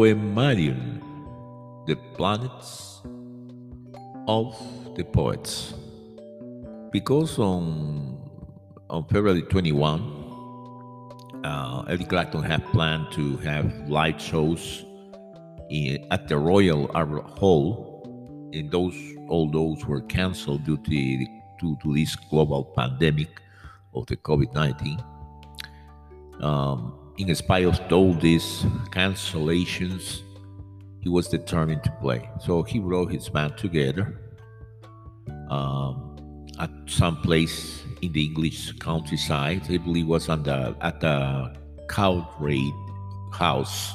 Poemarium, The Planets of the Poets. Because on, on February 21, uh, Eric Clapton had planned to have live shows in, at the Royal Albert Hall, and those all those were canceled due to, the, to, to this global pandemic of the COVID 19. Um, in spite of all these cancellations, he was determined to play. So he wrote his band together um, at some place in the English countryside. I believe was on the, at the Cowdray House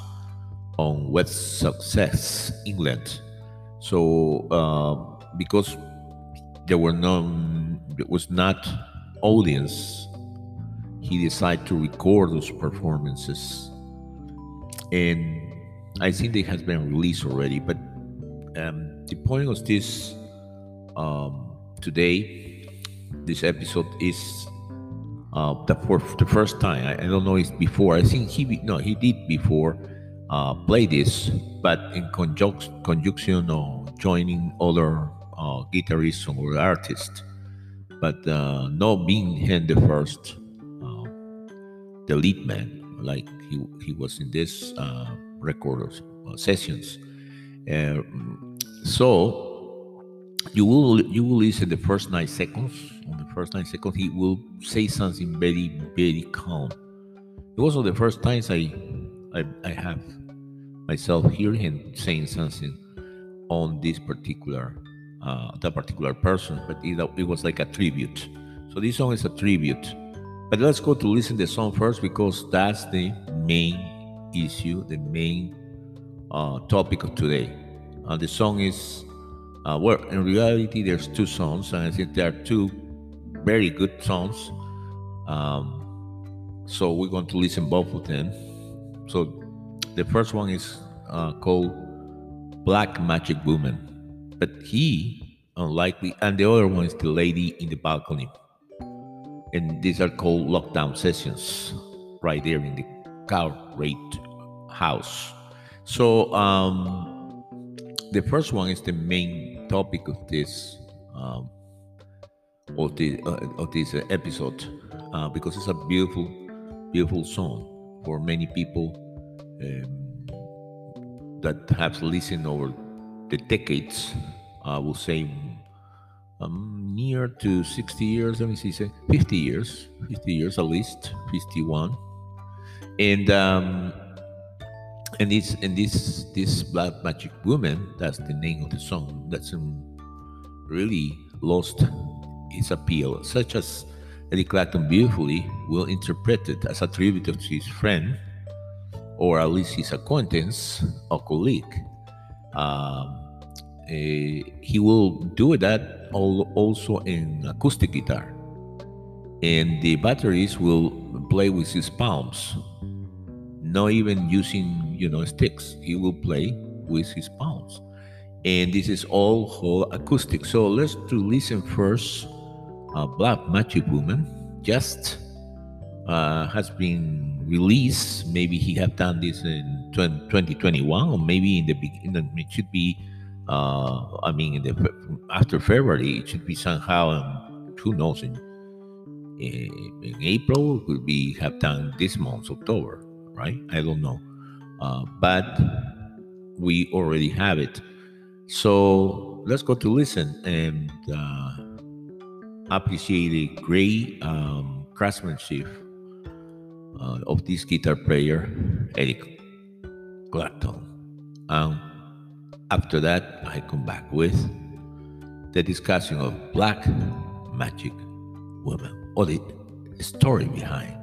on West Sussex, England. So uh, because there were no, there was not audience he decided to record those performances. And I think they has been released already. But um, the point of this um, today, this episode is uh, the for the first time. I, I, don't know if before. I think he no he did before uh, play this, but in conjunction conjunction or joining other uh, guitarists or artists. But uh, not being him the first the lead man, like he, he was in this uh, record uh, sessions. Uh, so you will you will listen the first nine seconds. On the first nine seconds, he will say something very very calm. It was one the first times I I, I have myself hearing him saying something on this particular uh, that particular person, but it, it was like a tribute. So this song is a tribute but let's go to listen the song first because that's the main issue, the main uh, topic of today. Uh, the song is, uh, well, in reality, there's two songs, and I think there are two very good songs. Um, so we're going to listen both of them. So the first one is uh, called Black Magic Woman, but he, unlikely, and the other one is the lady in the balcony and these are called lockdown sessions right there in the car rate house. So um, the first one is the main topic of this um, of, the, uh, of this episode uh, because it's a beautiful beautiful song for many people um, that have listened over the decades i will say um, near to 60 years, let me see, 50 years, 50 years at least, 51. And um, and this and this this black magic woman, that's the name of the song, that's really lost its appeal, such as Eric Clapton beautifully will interpret it as a tribute to his friend, or at least his acquaintance or colleague. Um, he will do that also in acoustic guitar. And the batteries will play with his palms not even using you know sticks. He will play with his palms. And this is all whole acoustic. So let's to listen first uh, black magic woman. Just uh, has been released. Maybe he have done this in 2021 or maybe in the beginning it should be uh, I mean, the, after February, it should be somehow, um, who knows, in, in April, could be have done this month, October, right? I don't know. Uh, but we already have it. So let's go to listen and uh, appreciate the great um, craftsmanship uh, of this guitar player, Eric Clapton. Um, after that, I come back with the discussion of Black Magic Woman or the story behind.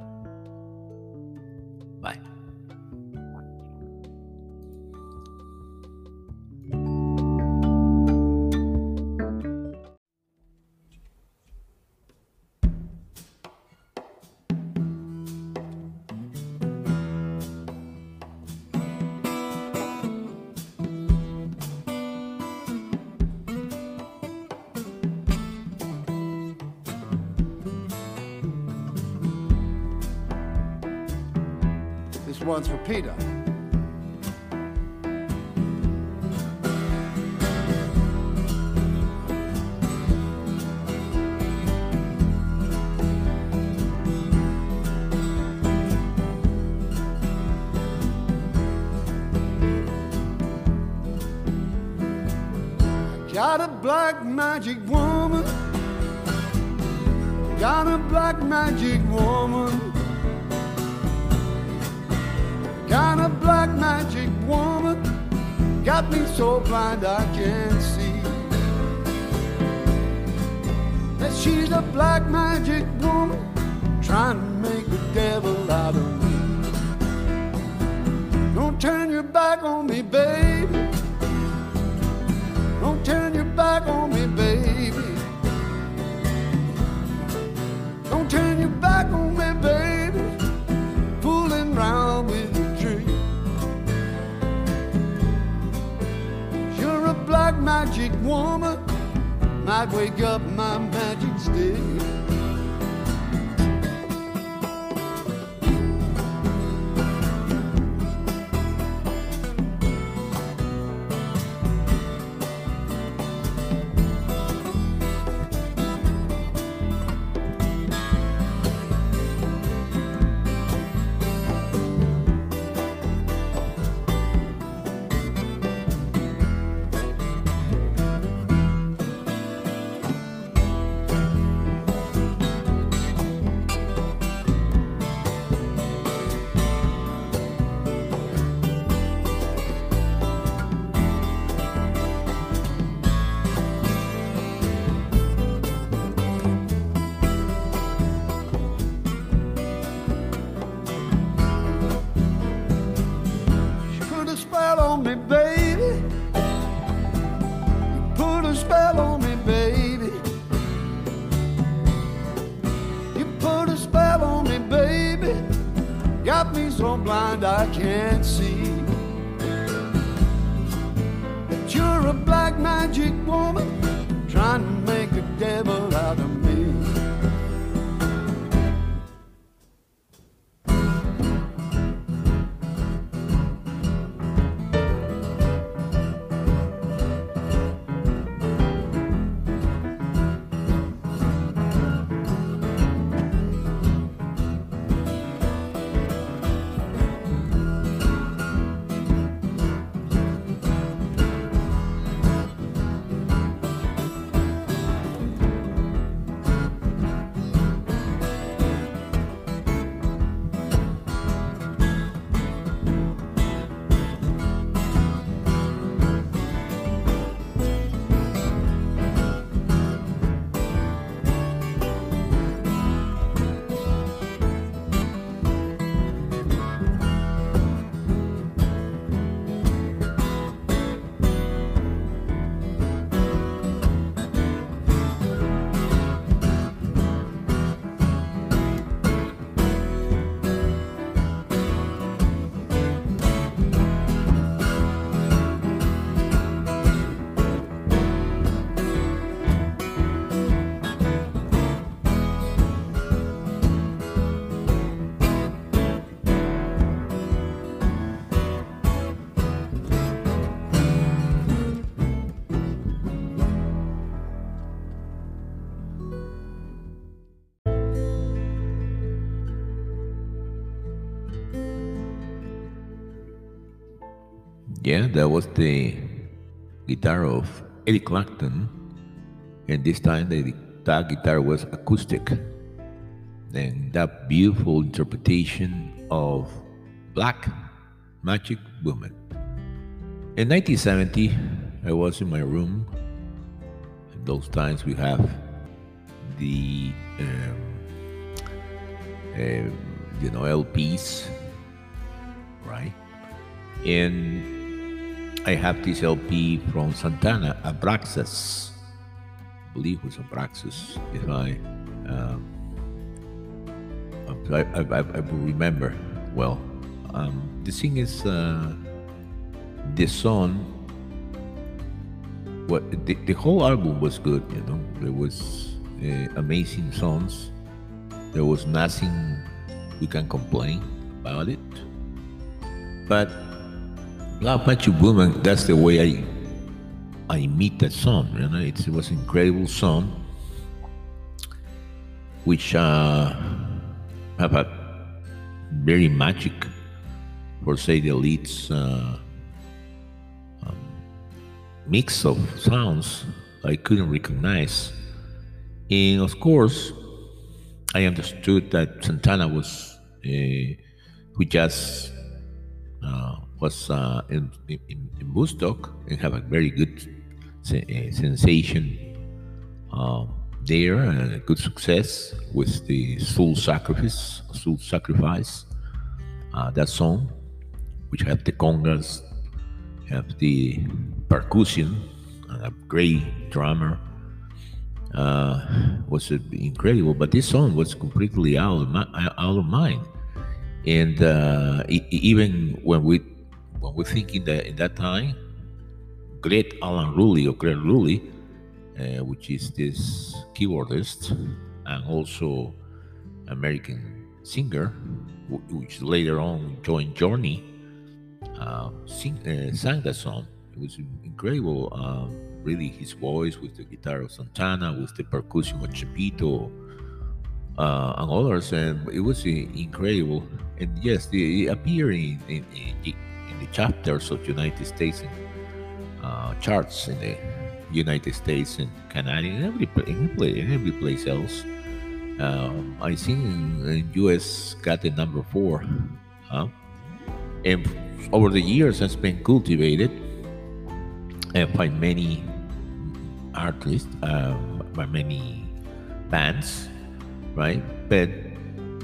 Yeah, that was the guitar of Eric Clapton, and this time the that guitar was acoustic. And that beautiful interpretation of Black Magic Woman. In 1970, I was in my room. In those times, we have the um, uh, you know LPs, right? And I have this LP from Santana, Abraxas. I believe it was Abraxas, if I, um, I, I, I, I will remember well. Um, the thing is, uh, the song, what the, the whole album was good, you know. There was uh, amazing songs. There was nothing we can complain about it. But Black Magic Woman, that's the way I I meet that song. You know, it's, it was an incredible song, which uh, have a very magic, for say the least, uh, um, mix of sounds I couldn't recognize. And of course, I understood that Santana was uh, who just uh, was uh, in, in, in Woodstock and have a very good se- uh, sensation um, there and a good success with the Soul Sacrifice, Soul Sacrifice, uh, that song, which have the congas, have the percussion, a great drummer. Uh, was incredible, but this song was completely out of my, out of mind. And uh, even when we when we think in that in that time, great Alan Rolie or Gregg Rolie, uh, which is this keyboardist and also American singer, which later on joined Journey, uh, sing, uh, sang that song. It was incredible. Um, really, his voice with the guitar of Santana, with the percussion of Chepito, uh, and others, and it was uh, incredible. And yes, they appear in, in, in, in the chapters of United States and, uh, charts in the United States and Canada and every in every, place else. Um, I think in US got the number four, huh? and over the years has been cultivated and by many artists, uh, by many bands, right? But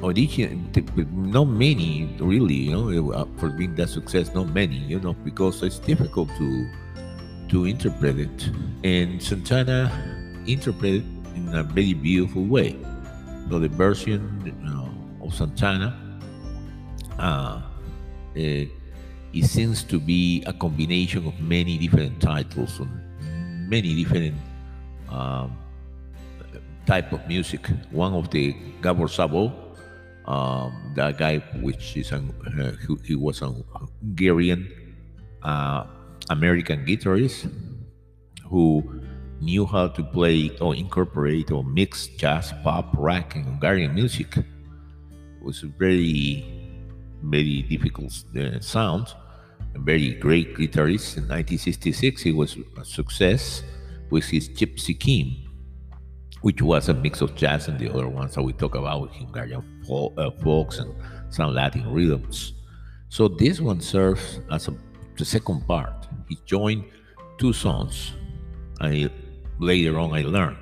audition, not many really, you know, uh, for being that success, not many, you know, because it's difficult to to interpret it. And Santana interpreted in a very beautiful way. So the version know, of Santana, uh, it, it seems to be a combination of many different titles and many different um, type of music. One of the Gabor Szabo, um, that guy which is an, uh, he, he was a Hungarian uh, American guitarist who knew how to play or incorporate or mix jazz, pop, rock, and Hungarian music. It was a very, very difficult uh, sound. A very great guitarist. In 1966, he was a success with his Gypsy King, which was a mix of jazz and the other ones that we talk about, with Hungarian folk, uh, folks and some Latin rhythms. So this one serves as a, the second part he joined two songs. I later on I learned.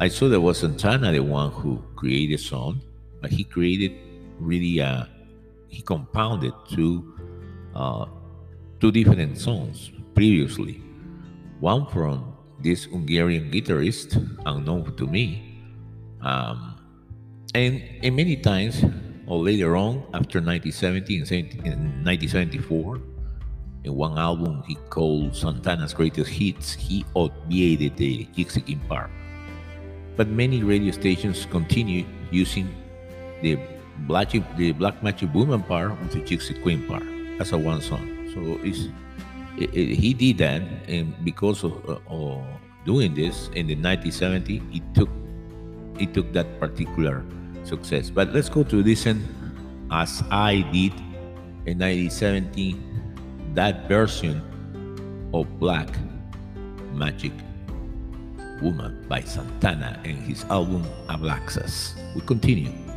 I saw there was Santana the one who created song, but he created really uh he compounded two uh two different songs previously. One from this Hungarian guitarist, unknown to me. Um, and, and many times, or later on, after 1970 and 1974, in one album he called Santana's Greatest Hits, he obviated the King part. But many radio stations continue using the Black, the Black Magic Woman part with the Gypsy Queen part as a one song. So it's, it, it, he did that, and because of, uh, doing this in the 1970, he took he took that particular success. But let's go to listen as I did in 1970 that version of Black Magic Woman by Santana and his album Abraxas. We continue.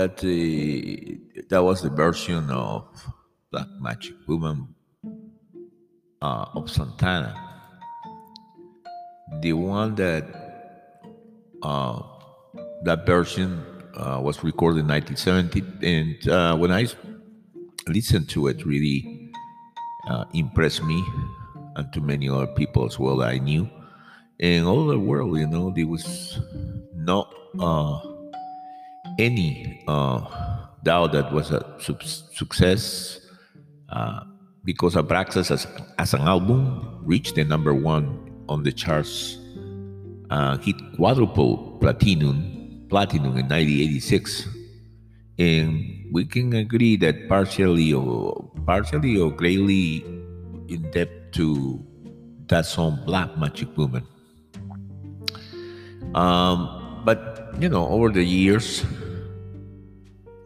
That the that was the version of Black Magic Woman uh, of Santana. The one that uh, that version uh, was recorded in 1970, and uh, I listened to it, really uh, impressed me, and to many other people as well I knew, and all the world. You know, there was no. Any uh, doubt that was a suc success uh, because Abraxas as, as an album reached the number one on the charts, uh, hit quadruple platinum, platinum in 1986, and we can agree that partially or partially or greatly in depth to that song "Black Magic Woman." Um, but you know, over the years,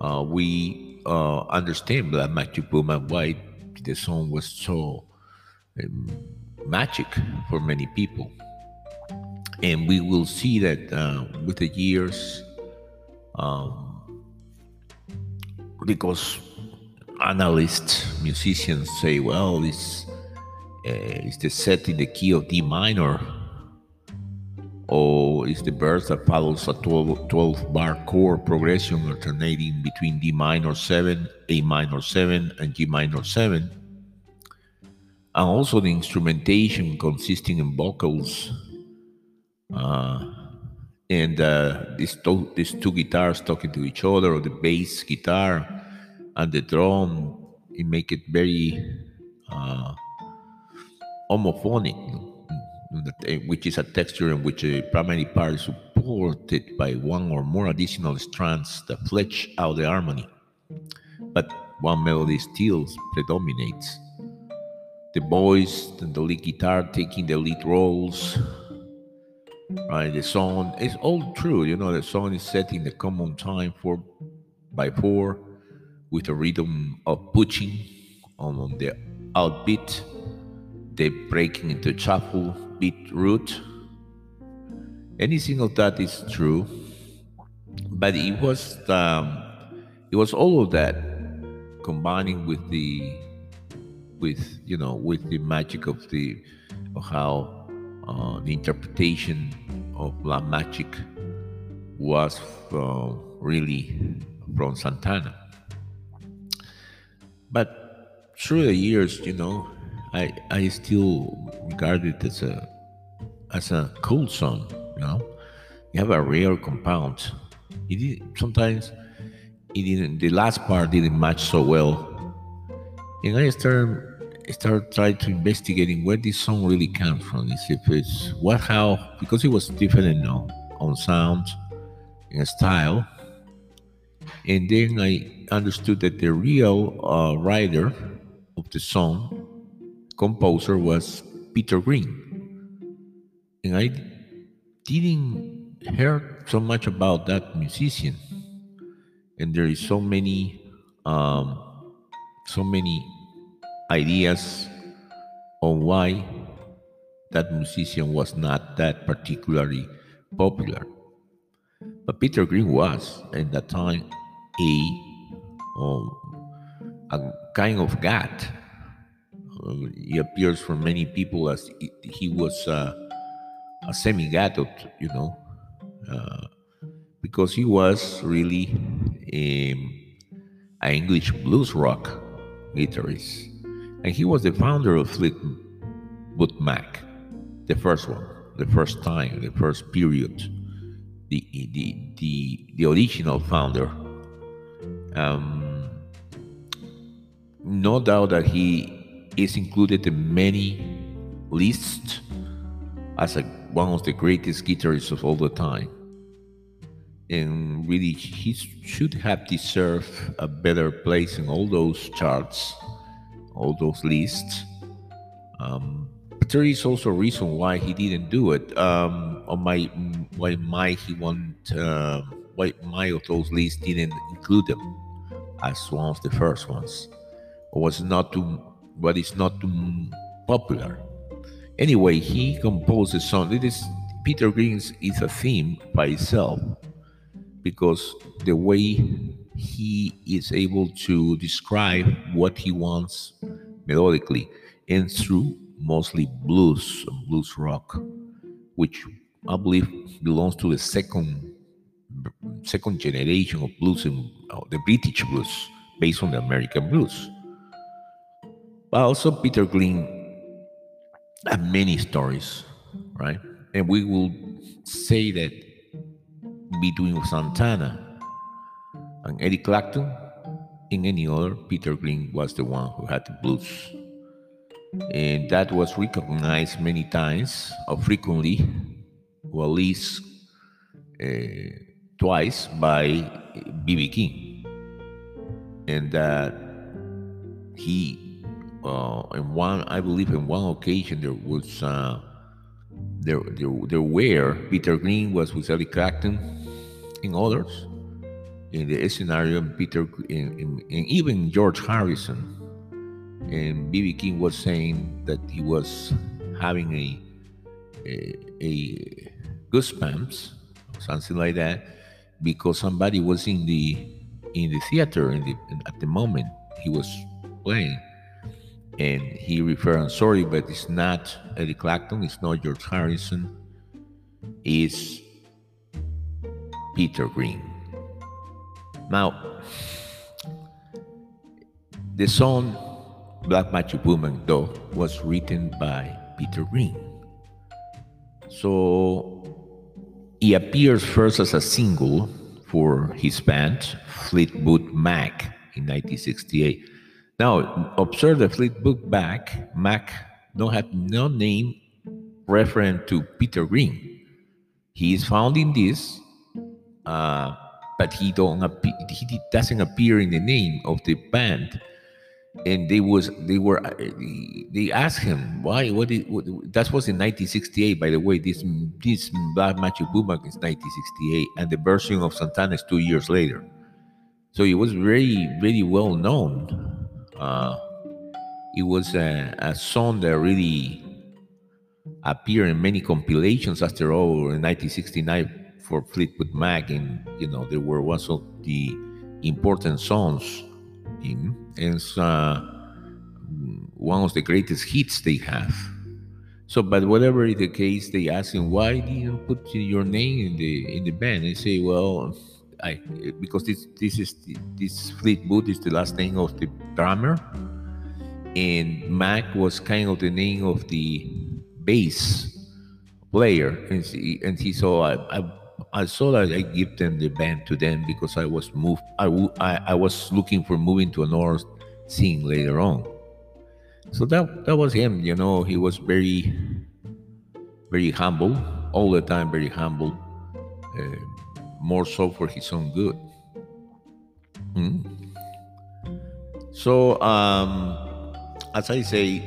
uh, we uh, understand Black Magic Woman why the song was so um, magic for many people, and we will see that uh, with the years, um, because analysts, musicians say, well, it's, uh, is the set in the key of D minor, or is the verse that follows a 12, 12 bar chord progression alternating between D minor 7, A minor 7, and G minor 7. And also the instrumentation consisting in vocals uh, and uh, these, two, these two guitars talking to each other, or the bass guitar and the drum, it make it very uh, homophonic, Eh, which is a texture in which a primary part is supported by one or more additional strands that flesh out the harmony, but one melody still predominates. The voice and the lead guitar taking the lead roles, right? The song is all true. You know, the song is set in the common time four by four with a rhythm of pushing on the outbeat, the breaking into shuffle beat root. Anything of that is true, but it was um, it was all of that combining with the with you know with the magic of the of how uh, the interpretation of La Magic was uh, really from Santana. But through the years, you know, I I still regard it as a as a cool song. You know, you have a rare compound. It did, sometimes it didn't. The last part didn't match so well, and I started start trying to investigating where this song really came from. Is if it's what how because it was different know, on sound and style, and then I understood that the real uh, writer of the song, composer, was Peter Green, and I didn't hear so much about that musician, and there is so many, um, so many ideas on why that musician was not that particularly popular. But Peter Green was, at that time, a, um, a kind of god. He appears for many people as he, was uh, a semi-god, you know, uh, because he was really an English blues rock guitarist and he was the founder of Fleetwood Mac, the first one, the first time, the first period, the the the, the original founder. Um, no doubt that he is included in many lists as a, one of the greatest guitarists of all the time. And really, he should have deserved a better place in all those charts all those lists. Um, but there is also a reason why he didn't do it. Um, on my why my he want uh, why my of those lists didn't include them as one of the first ones, or was not too, but it's not popular. Anyway, he composed a song. It is Peter Green's is a theme by itself because the way he is able to describe what he wants melodically and through mostly blues, blues rock, which I believe belongs to the second second generation of blues and uh, the British blues based on the American blues. But also Peter Green had many stories, right? And we will say that between Santana and Eric Clapton, in any other, Peter Green was the one who had the blues. And that was recognized many times, or frequently, or at least uh, twice, by B.B. King. And that he, uh, in one, I believe, in one occasion, there was. Uh, there, there, there were Peter Green was with Eric Clapton, in others, in the scenario, Peter and, even George Harrison and BB King was saying that he was having a a, a goosebumps, something like that, because somebody was in the in the theater in the, at the moment he was playing. And he referred, I'm sorry, but it's not Eddie Clapton, it's not George Harrison, it's Peter Green. Now, the song Black Magic Woman, though, was written by Peter Green. So he appears first as a single for his band, Fleetwood Mac, in 1968. Now, observe the Fleetwood Mac, Mac don't have no name referent to Peter Green. He is found in this, uh, but he don't he doesn't appear in the name of the band. And they was they were they asked him why what, it, what that was in 1968 by the way. This this black magic boomerang is 1968 and the version of santana is two years later. So it was very very well known uh, it was a, a song that really appeared in many compilations after all in 1969 for fleetwood mac and you know there were also the important songs in it's uh, one of the greatest hits they have. So, but whatever the case, they ask him why did you put your name in the in the band. They say, well, I because this this is this Fleetwood is the last name of the drummer, and Mac was kind of the name of the bass player, and he, and he so I, I I saw that I give them the band to them because I was moved. I, I, I was looking for moving to another scene later on. So that that was him. You know, he was very, very humble all the time. Very humble, uh, more so for his own good. Hmm? So, um, as I say,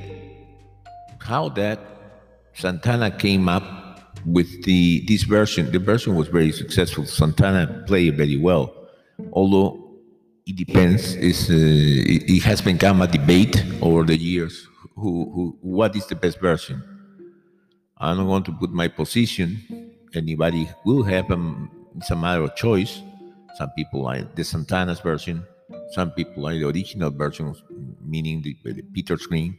how that Santana came up with the this version, the version was very successful. Santana played very well, although it depends. Is uh, it, it, has become a debate over the years. Who, who, what is the best version? I don't want to put my position. Anybody will have um, it's a matter of choice. Some people like the Santana's version. Some people like the original version, meaning the, the Peter Green.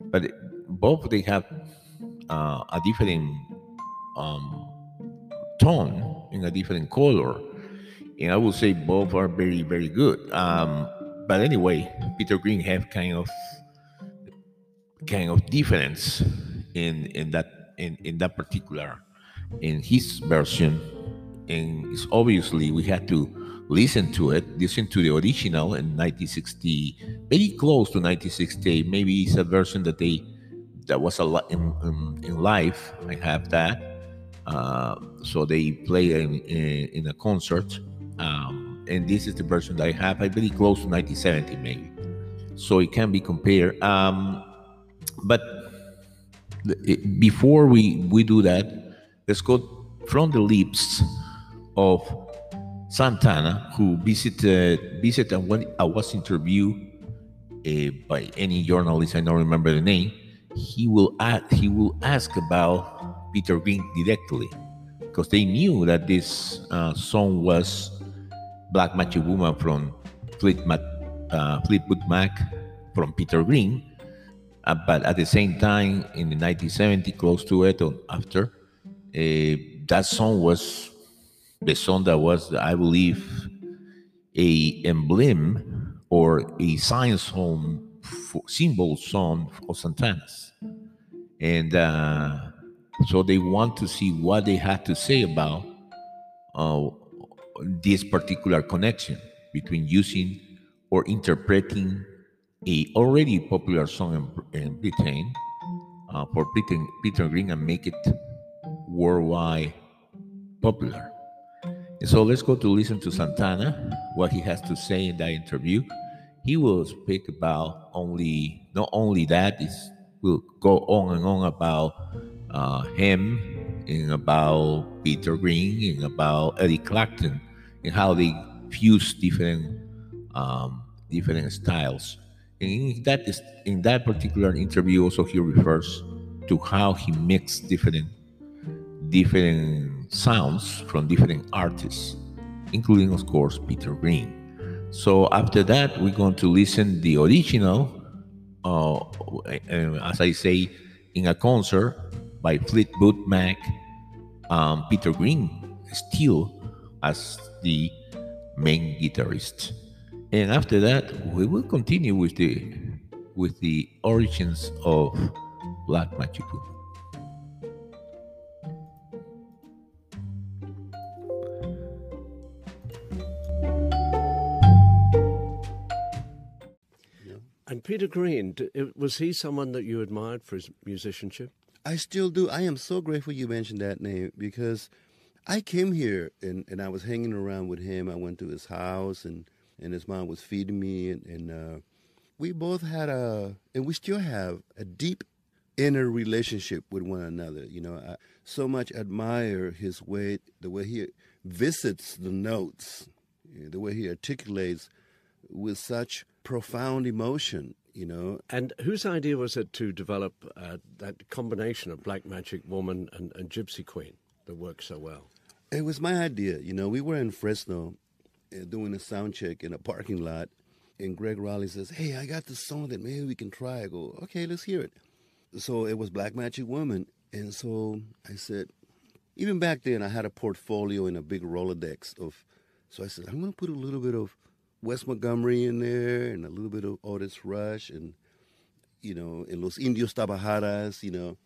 But both they have uh, a different um, tone in a different color. And I would say both are very, very good. Um, but anyway, Peter Green have kind of kind of difference in in that in, in that particular in his version. And it's obviously we had to listen to it, listen to the original in 1960, very close to 1968. Maybe it's a version that they that was a lot in, in, in life. I have that uh, so they play in, in, in a concert, um, and this is the version that I have. I believe close to 1970 maybe, so it can be compared. Um, but it, before we we do that, let's go from the lips of Santana, who visited visited and when I was interviewed uh, by any journalist, I don't remember the name. He will ask, he will ask about Peter Green directly because they knew that this uh, song was Black Woman from Fleet uh, Fleetwood Mac from Peter Green. Uh, but at the same time, in the 1970, close to it or after, uh, that song was the song that was, I believe, a emblem or a sign song, symbol song of Santana's. And uh, so they want to see what they had to say about uh, this particular connection between using or interpreting a already popular song in, in Britain uh, for Peter, Peter Green and make it worldwide popular. So let's go to listen to Santana, what he has to say in that interview. He will speak about only, not only that. is will go on and on about uh, him and about Peter Green and about Eddie Clapton and how they fuse different um, different styles. And in that is in that particular interview, also he refers to how he mixed different different sounds from different artists, including of course Peter Green. So after that, we're going to listen the original, uh, as I say, in a concert by Fleetwood Mac, um, Peter Green still as the main guitarist. And after that, we will continue with the with the origins of Black Magic And Peter Green, was he someone that you admired for his musicianship? I still do. I am so grateful you mentioned that name because I came here and, and I was hanging around with him. I went to his house and, and his mom was feeding me and, and uh, we both had a and we still have a deep inner relationship with one another. You know, I so much admire his way, the way he visits the notes, the way he articulates with such profound emotion. You know, And whose idea was it to develop uh, that combination of Black Magic Woman and, and Gypsy Queen that worked so well? It was my idea. You know, we were in Fresno uh, doing a sound check in a parking lot, and Gregg Rolie says, Hey, I got this song that maybe we can try. I go, Okay, let's hear it. So it was Black Magic Woman. And so I said, even back then, I had a portfolio and a big Rolodex of, so I said, I'm going to put a little bit of Wes Montgomery in there and a little bit of Otis Rush and, you know, and Los Indios Tabajaras, you know,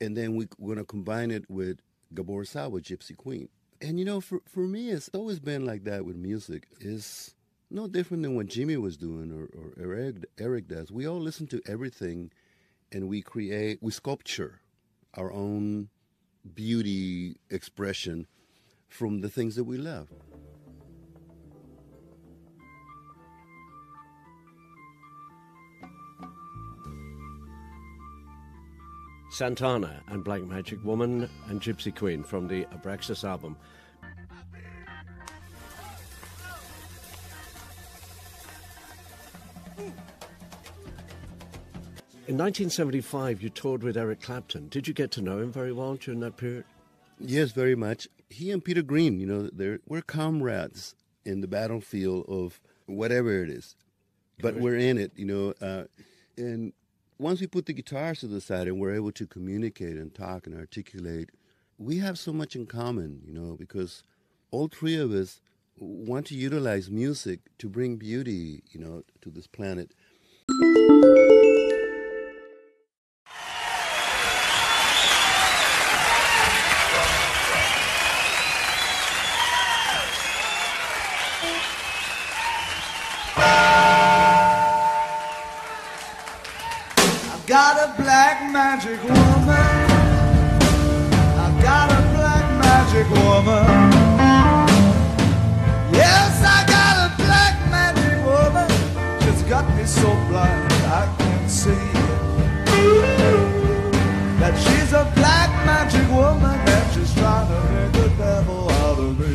and then we, we're going to combine it with Gabor Szabo, Gypsy Queen. And you know, for for me, it's always been like that with music. It's no different than what Jimmy was doing or, or Eric Eric does. We all listen to everything, and we create, we sculpture our own beauty expression from the things that we love. Santana and Black Magic Woman and Gypsy Queen from the Abraxas album. In 1975, you toured with Eric Clapton. Did you get to know him very well during that period? Yes, very much. He and Peter Green, you know, they're we're comrades in the battlefield of whatever it is, but we're in it, you know. Uh, and once we put the guitars to the side and we're able to communicate and talk and articulate, we have so much in common, you know, because all three of us want to utilize music to bring beauty, you know, to this planet. Magic woman. I've got a black magic woman. Yes, I got a black magic woman. She's got me so blind I can't see that she's a black magic woman and she's trying to make the devil out of me.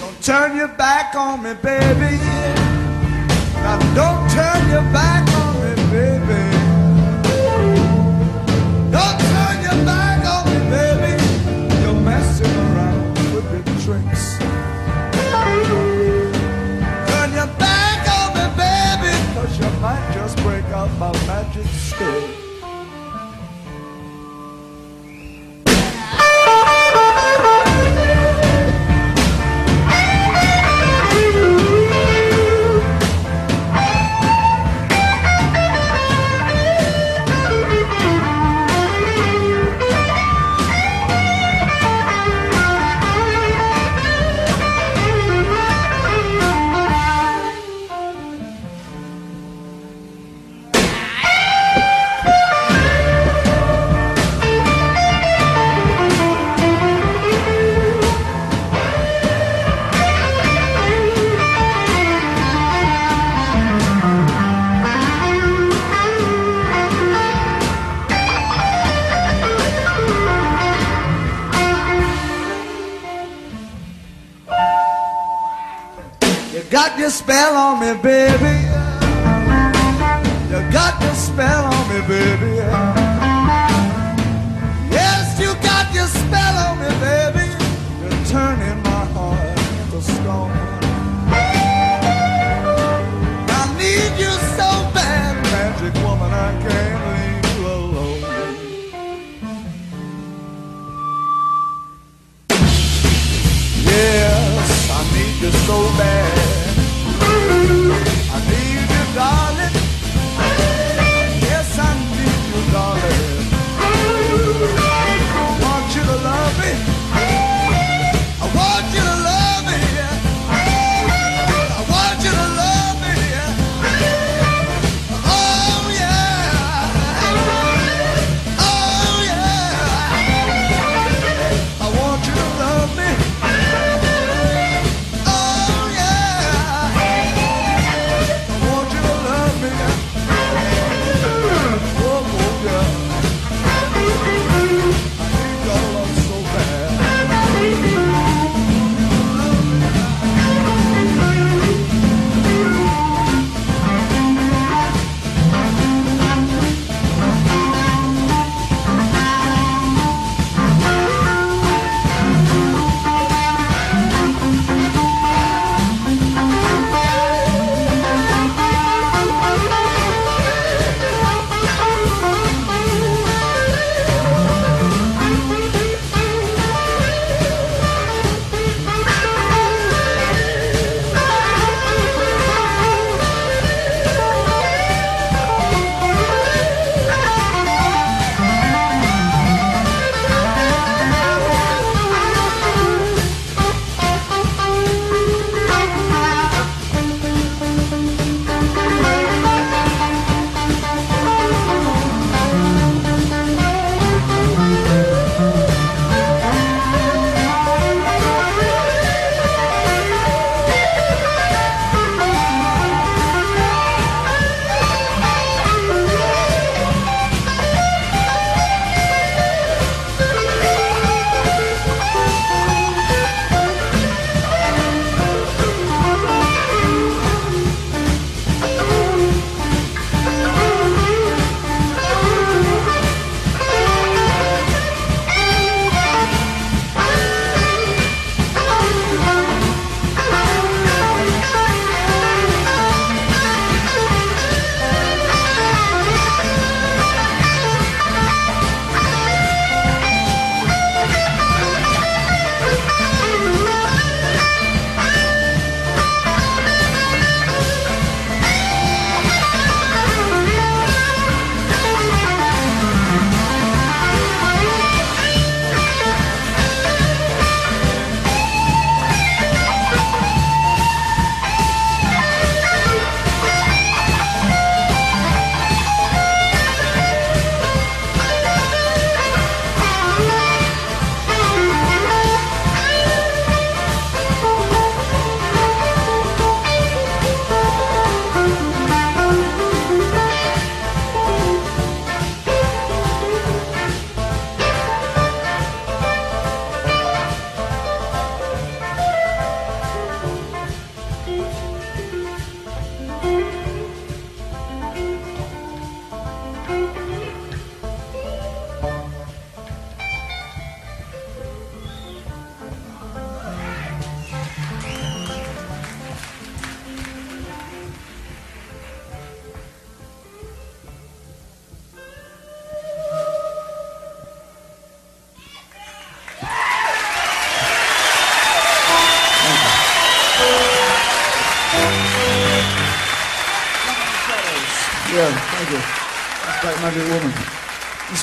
Don't turn your back on me, baby. Now don't turn your back on me, baby. Don't turn your back on me, baby. You're messing around with the tricks. Turn your back on me, baby, you might just break out my magic stick. Your spell on me, baby. You got your spell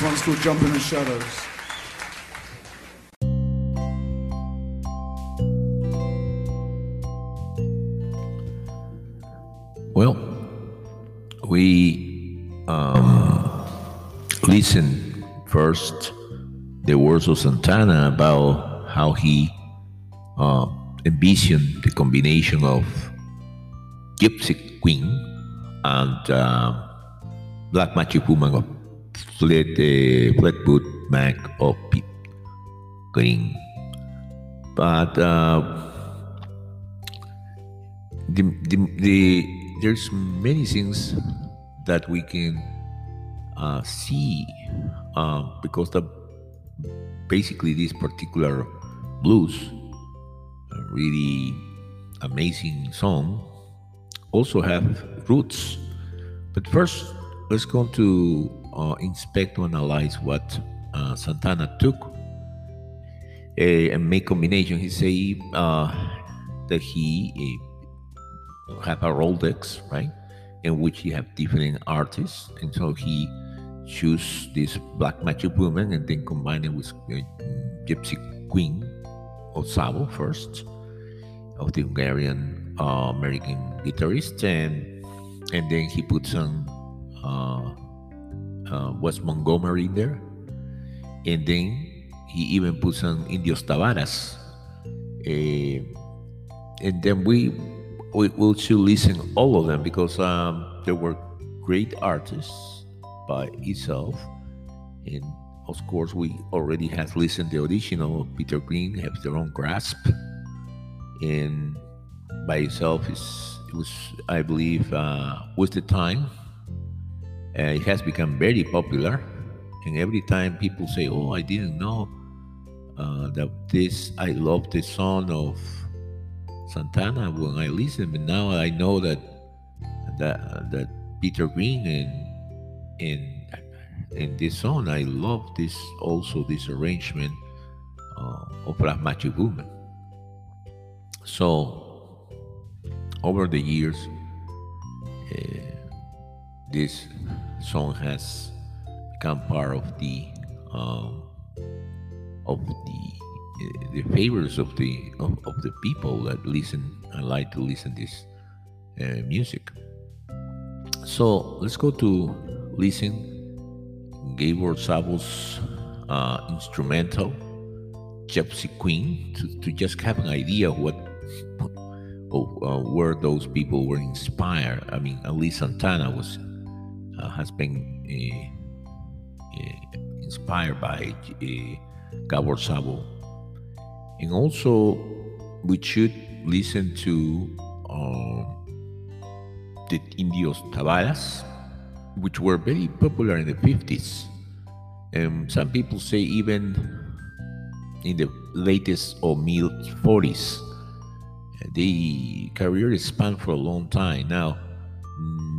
one's called Jump in the Shadows. Well, we um, listen first the words of Santana about how he uh, envisioned the combination of Gypsy Queen and uh, Black Magic Woman of Fleet, uh, Fleetwood Mac of Pete Green. But uh, the, the, the there's many things that we can uh, see uh, because the basically this particular blues a really amazing song also have roots but first let's go to uh, inspect or analyze what uh, santana took eh, and make combination. He say uh, that he uh, have a Rolodex, right, in which he have different artists, and so he choose this black magic woman and then combine it with uh, Gypsy Queen of Szabo first, of the Hungarian uh, American guitarist, and and then he puts some uh, uh, Wes Montgomery there, and then he even put some Indios Tavares, uh, and then we we will should listen all of them because um, there were great artists by itself, and of course we already have listened the original Peter Green have their own grasp, and by itself is it was I believe uh, with the time uh, it has become very popular, and every time people say, "Oh, I didn't know uh, that this I love the song of Santana when I listen, but now I know that that that Peter Green and in in this song I love this also this arrangement uh, of Magic Woman. So over the years, uh, this song has become part of the um, of the uh, the favors of the of, of the people that listen and like to listen this uh, music. So let's go to listen Gabor Szabo's uh, instrumental Gypsy Queen to, to just have an idea what of uh, where those people were inspired. I mean, at least Santana was uh, has been uh, uh, inspired by Gabor Szabo, and also we should listen to the Indios Tavares, which were very popular in the 50s. And some people say even in the latest or mid 40s. The career spanned for a long time. Now,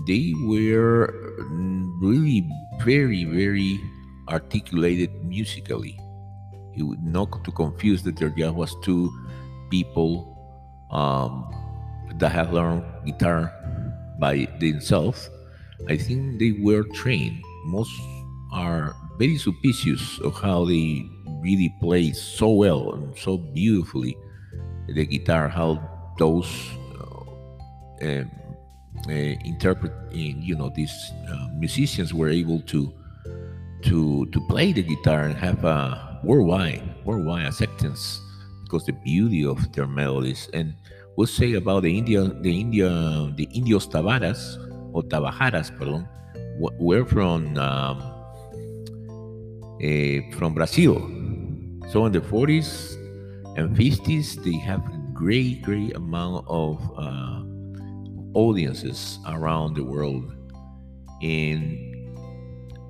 they were really very, very articulated musically. You would not to confuse that there just was two people um, that had learned guitar by themselves. I think they were trained. Most are very suspicious of how they really play so well and so beautifully the guitar, how those uh, um, interpret, you know, these uh, musicians were able to to to play the guitar and have a worldwide worldwide acceptance because the beauty of their melodies and we'll say about the India the India the Indios Tavares or Tabajaras, pardon, were from um, uh, from Brazil. So in the 40s and 50s, they have great, great amount of uh, audiences around the world. And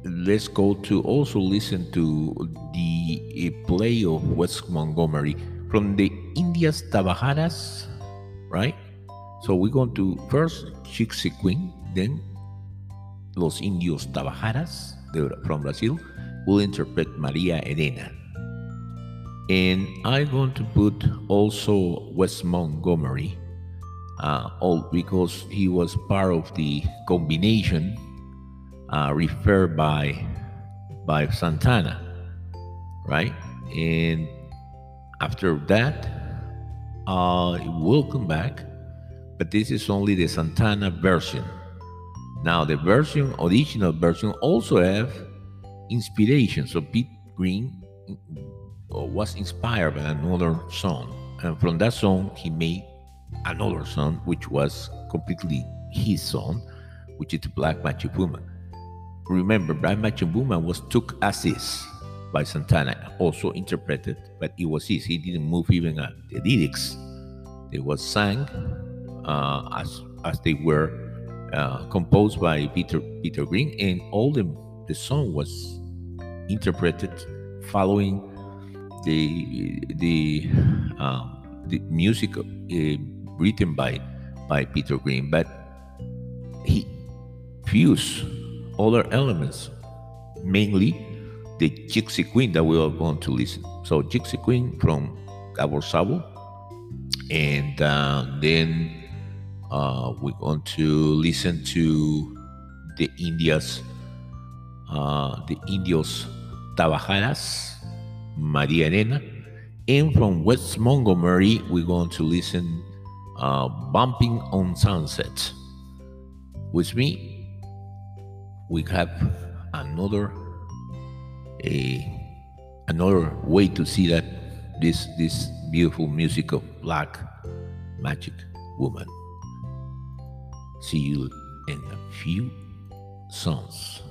let's go to also listen to the eh, play of Wes Montgomery from the Indias Tabajaras, right? So we're going to first Gypsy Queen, then Los Indios Tabajaras from Brazil will interpret Maria Elena. And I'm going to put also Wes Montgomery, uh, all because he was part of the combination uh, referred by by Santana, right? And after that, uh, we'll come back, but this is only the Santana version. Now, the version, original version, also have inspiration. So Pete Green uh, was inspired by another song, and from that song he made another song, which was completely his song, which is Black Woman. Remember, Black Woman was took as is by Santana, also interpreted, but it was his. He didn't move even at the lyrics. They was sang uh, as as they were uh, composed by Peter Peter Green, and all the the song was interpreted following the the um, the music uh, written by by Peter Green, but he fused other elements, mainly the Gypsy Queen that we are going to listen. So Gypsy Queen from Gabor Szabo, and uh, then uh, we're going to listen to the Indias, uh, the Indios Tabajaras, Maria Elena, and from Wes Montgomery we're going to listen uh, Bumping on Sunset. With me, we have another a another way to see that this this beautiful music of black magic woman. See you in a few songs.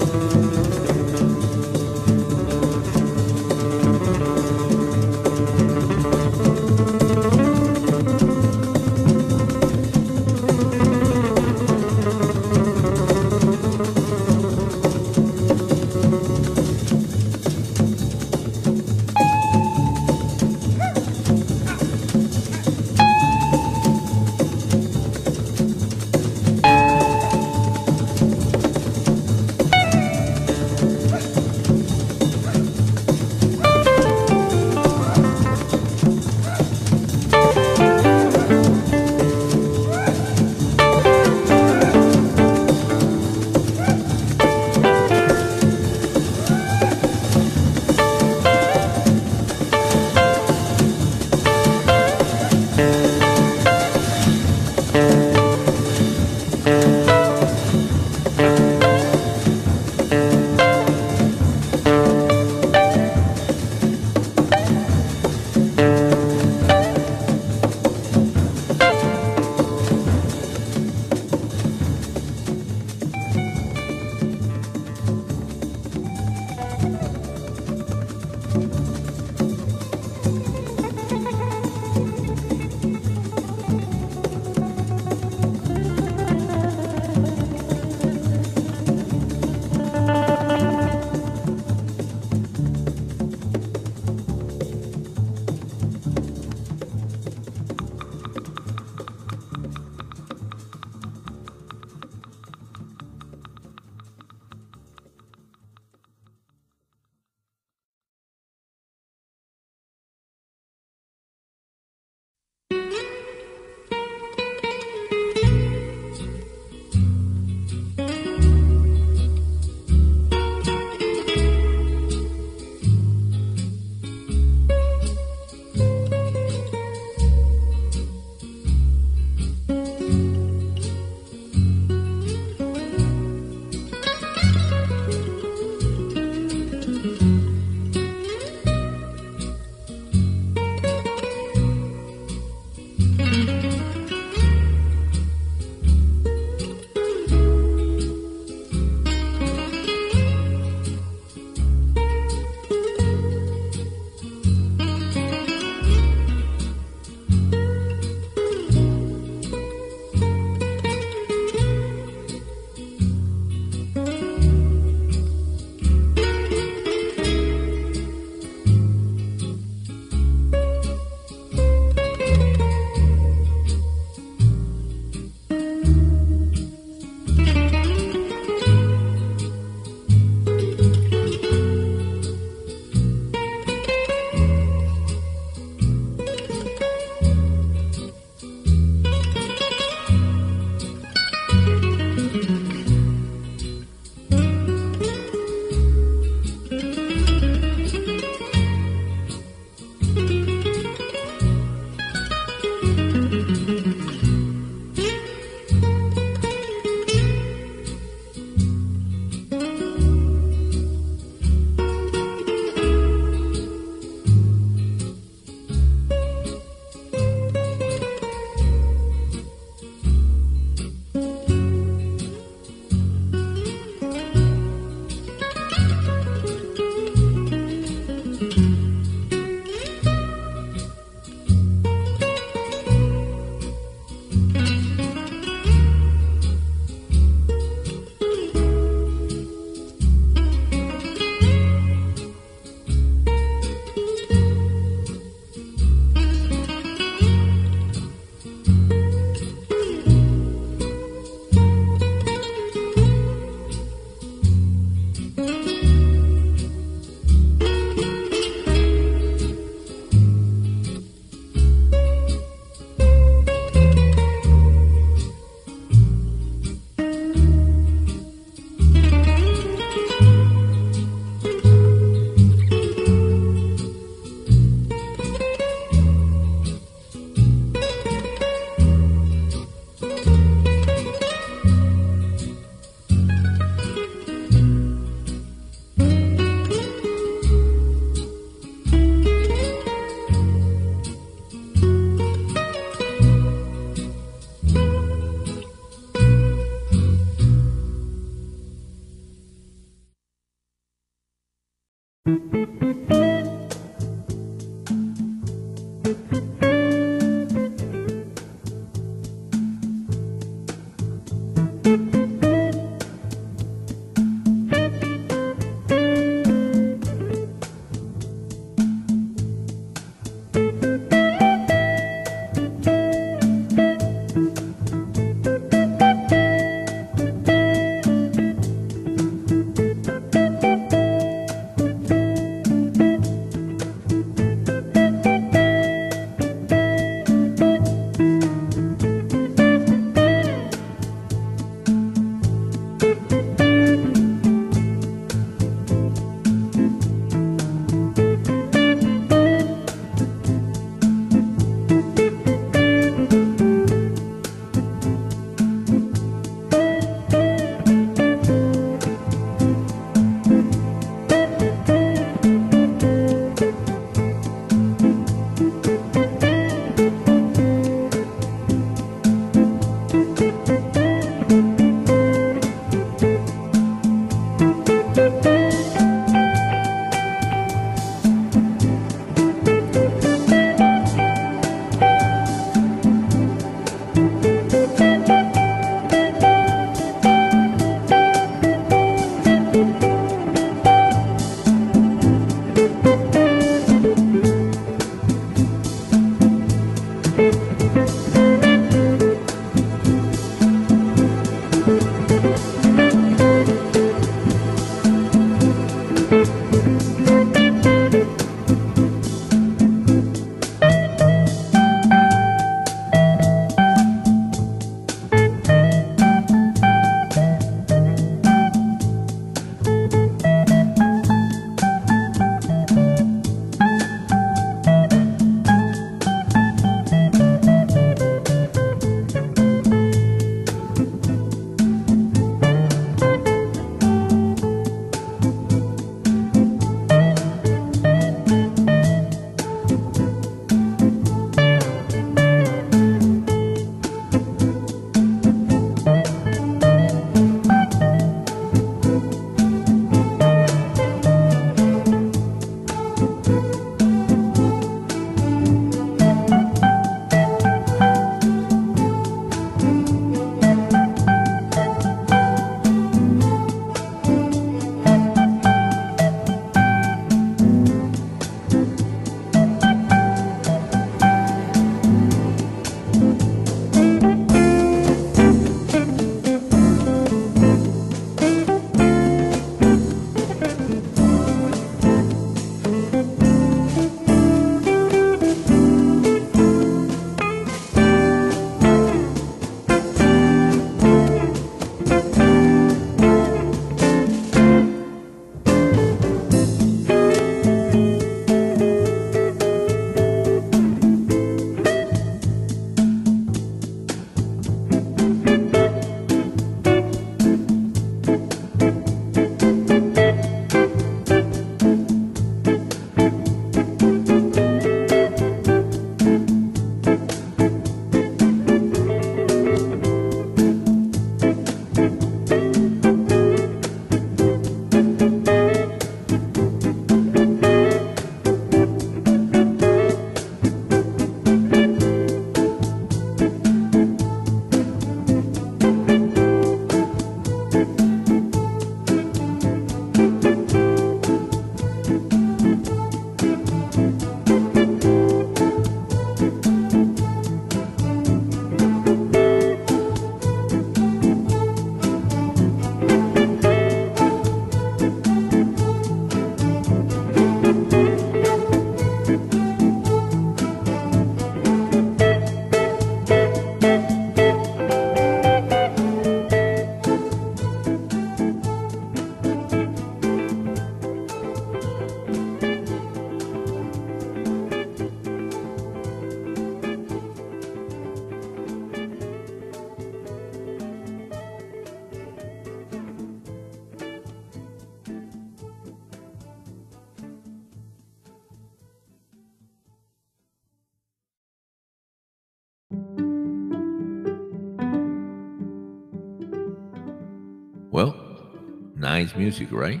Music, right?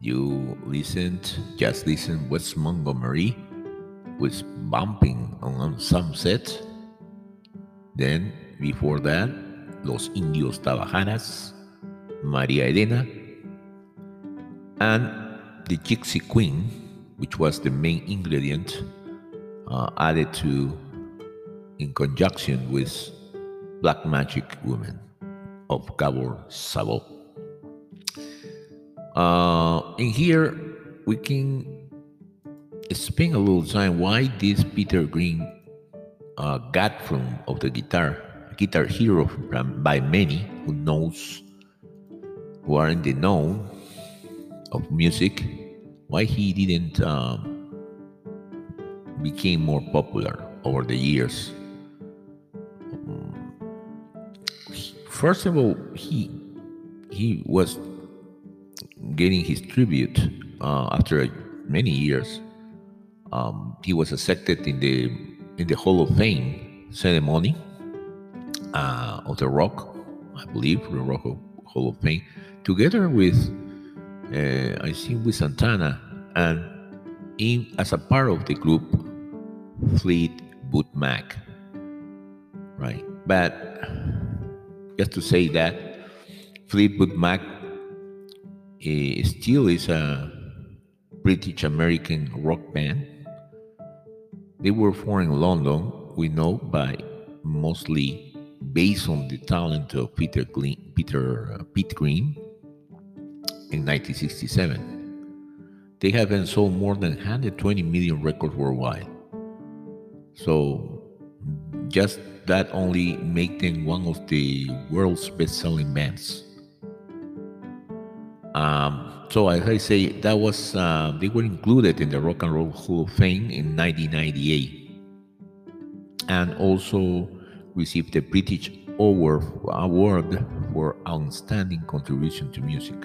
You listened, just listen, Wes Montgomery was bumping on Sunset. Then, before that, Los Indios Tabajaras, Maria Elena, and the Gypsy Queen, which was the main ingredient uh, added to in conjunction with Black Magic Woman of Gabor Szabo. Uh, in here, we can spend a little time why this Peter Green uh, got from of the guitar, guitar hero from, by many who knows, who are in the know of music, why he didn't um, became more popular over the years. Um, first of all, he he was getting his tribute uh, after many years. Um, he was accepted in the in the Hall of Fame ceremony uh, of the Rock, I believe, the Rock Hall of Fame, together with uh, I think with Santana and in as a part of the group Fleetwood Mac, right? But just to say that Fleetwood Mac uh, still is a British American rock band. They were formed in London, we know, by mostly based on the talent of Peter Green, Peter uh, Pete Green in 1967. They have been sold more than 120 million records worldwide. So just that only make them one of the world's best-selling bands. Um, so as I say, that was uh, they were included in the Rock and Roll Hall of Fame in 1998, and also received the British Award for outstanding contribution to music.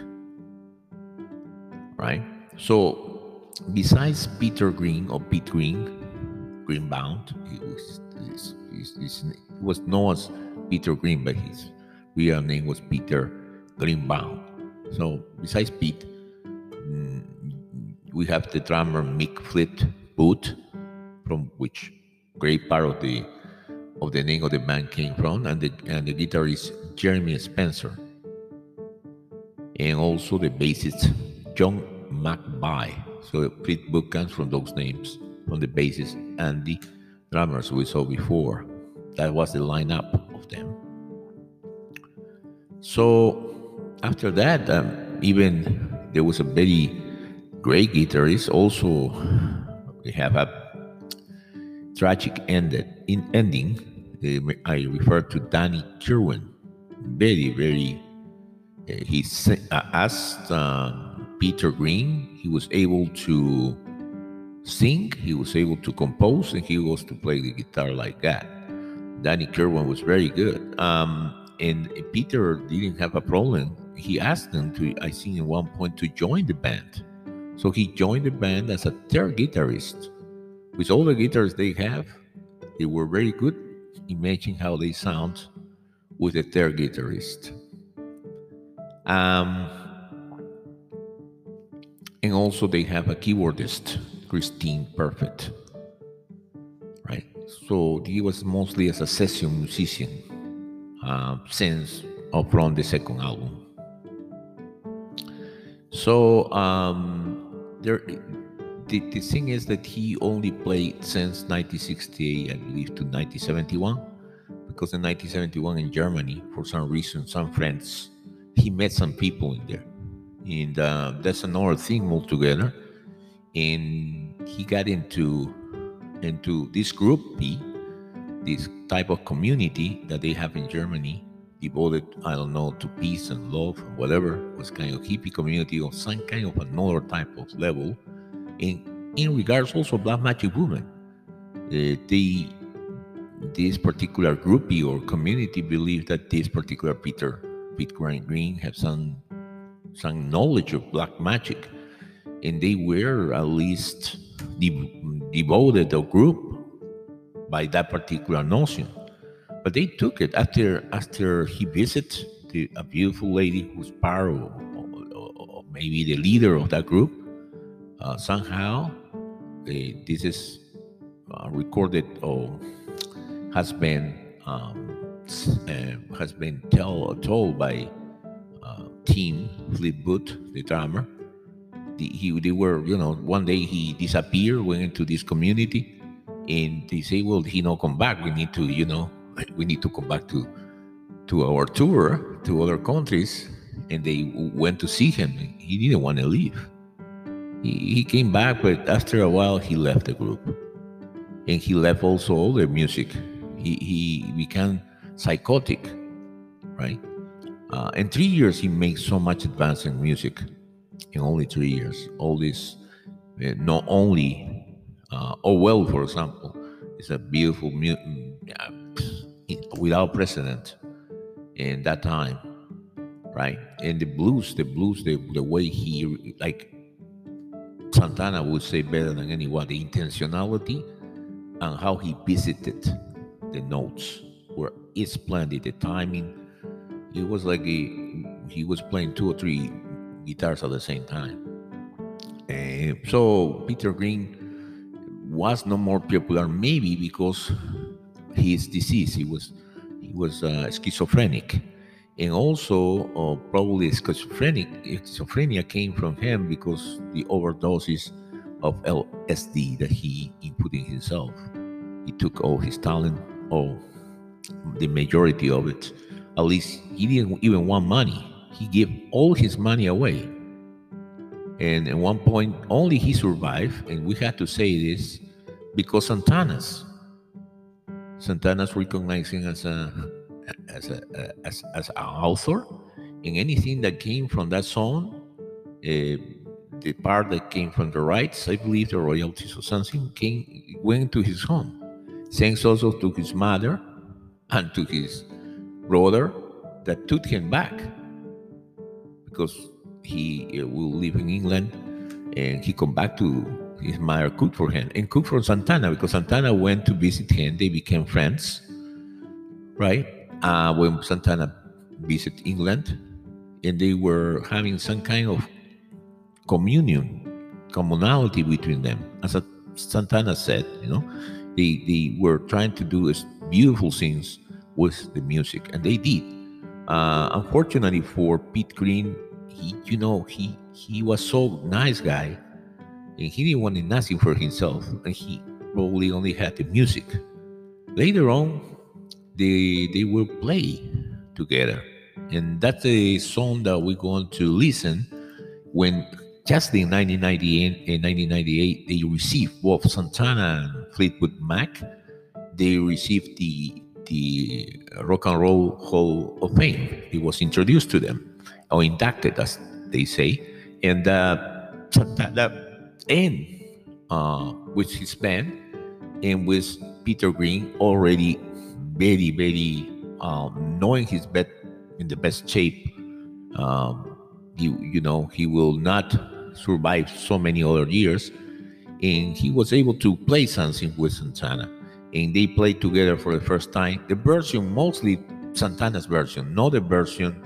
Right. So, besides Peter Green or Pete Green, Greenbaum, he was was known as Peter Green, but his real name was Peter Greenbaum. So, besides Pete, mm, we have the drummer Mick Fleet Boot, from which great part of the of the name of the band came from, and the and the guitarist Jeremy Spencer, and also the bassist John McVie. So Fleetwood comes from those names, from the bassist and the drummers we saw before. That was the lineup of them. So after that, um, even there was a very great guitarist. Also, they have a tragic ended in ending. I refer to Danny Kirwan. Very, very. Uh, he uh, asked. Uh, Peter Green. He was able to sing, he was able to compose, and he was to play the guitar like that. Danny Kirwan was very good. Um, and Peter didn't have a problem. He asked them to, I think, at one point, to join the band. So he joined the band as a third guitarist. With all the guitars they have, they were very good. Imagine how they sound with a third guitarist. Um, and also they have a keyboardist, Christine Perfect. Right? So he was mostly as a session musician uh, since or from the second album. So um, there, the, the thing is that he only played since 1968, I believe, to 1971, because in 1971 in Germany, for some reason, some friends, he met some people in there and uh, that's another thing altogether. And he got into into this group, B, this type of community that they have in Germany, devoted, I don't know, to peace and love, and whatever, was kind of hippie community or some kind of another type of level. And in regards also Black Magic Women, uh, they this particular groupie or community believed that this particular Peter Pete Green have some some knowledge of black magic, and they were at least de- devoted a group by that particular notion. But they took it after after he visited the, a beautiful lady who's part of, of maybe the leader of that group. Uh, somehow, eh, this is uh, recorded or has been um, uh, has been tell, told by uh, Tim Fleetwood, the drummer. The, he, they were, you know, one day he disappeared, went into this community, and they say, "Well, he no come back. We need to, you know, we need to come back to to our tour to other countries." And they went to see him. He didn't want to leave. He, he came back, but after a while, he left the group, and he left also all the music. He he became psychotic, right? Uh, in three years, he made so much advance in music. In only three years, all this, uh, not only uh, Oh Well, for example, is a beautiful mu- without precedent in that time, right? And the blues, the blues, the, the way he like Santana would say better than anyone, the intentionality and how he visited the notes were it's splendid. The timing, it was like he, he was playing two or three guitars at the same time. And so Peter Green was no more popular, maybe because his disease. He was he was uh, schizophrenic, and also uh, probably schizophrenic schizophrenia came from him because the overdoses of LSD that he input in himself. He took all his talent, all the majority of it. At least he didn't even want money. He gave all his money away. And at one point, only he survived, and we had to say this because Santana's Santana's recognizing as a as a as, as an author, and anything that came from that song, uh, the part that came from the rights, I believe the royalties or something, came went to his home. Thanks also to his mother and to his brother that took him back because he uh, will live in England and he come back to his mother cooked for him and cooked for Santana because Santana went to visit him. They became friends, right? Uh, when Santana visited England, and they were having some kind of communion, commonality between them. As Santana said, you know, they they were trying to do beautiful things with the music, and they did. Uh, unfortunately for Pete Green, he you know he he was so nice guy, and he didn't want nothing for himself, and he probably only had the music. Later on, they they will play together, and that's a song that we're going to listen when just in 1998 and 1998 they received both Santana and Fleetwood Mac. They received the the Rock and Roll Hall of Fame. It was introduced to them or inducted, as they say, and uh, Santana and uh, with his band and with Peter Green already very very um, knowing his bet in the best shape. Um, you you know he will not survive so many other years, and he was able to play something with Santana, and they played together for the first time. The version mostly Santana's version, not the version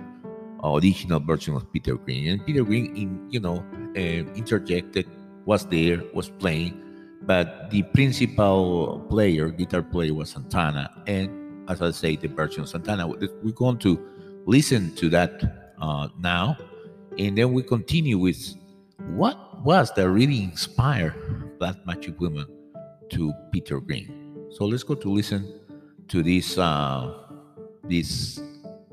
original version of Peter Green. And Peter Green, in, you know, uh, interjected, was there, was playing, but the principal player, guitar player, was Santana. And as I say, the version of Santana. We're going to listen to that uh, now, and then we continue with what was that really inspired Black Magic Woman to Peter Green. So let's go to listen to this uh, this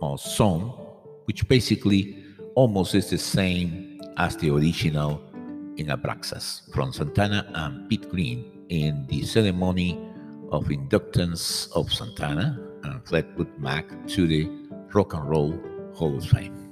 uh, song which basically almost is the same as the original in Abraxas from Santana and Pete Green in the ceremony of inductance of Santana and Fleetwood Mac to the Rock and Roll Hall of Fame.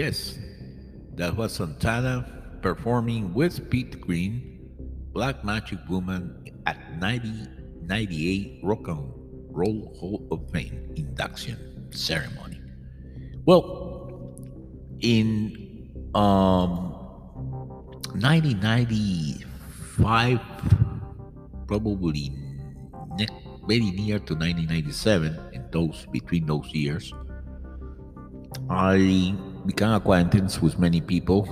Yes, that was Santana performing with Pete Green, Black Magic Woman at 1998 Rock and Roll Hall of Fame induction ceremony. Well, in um, 1995, probably very near to 1997, in those between those years, I began acquaintance with many people.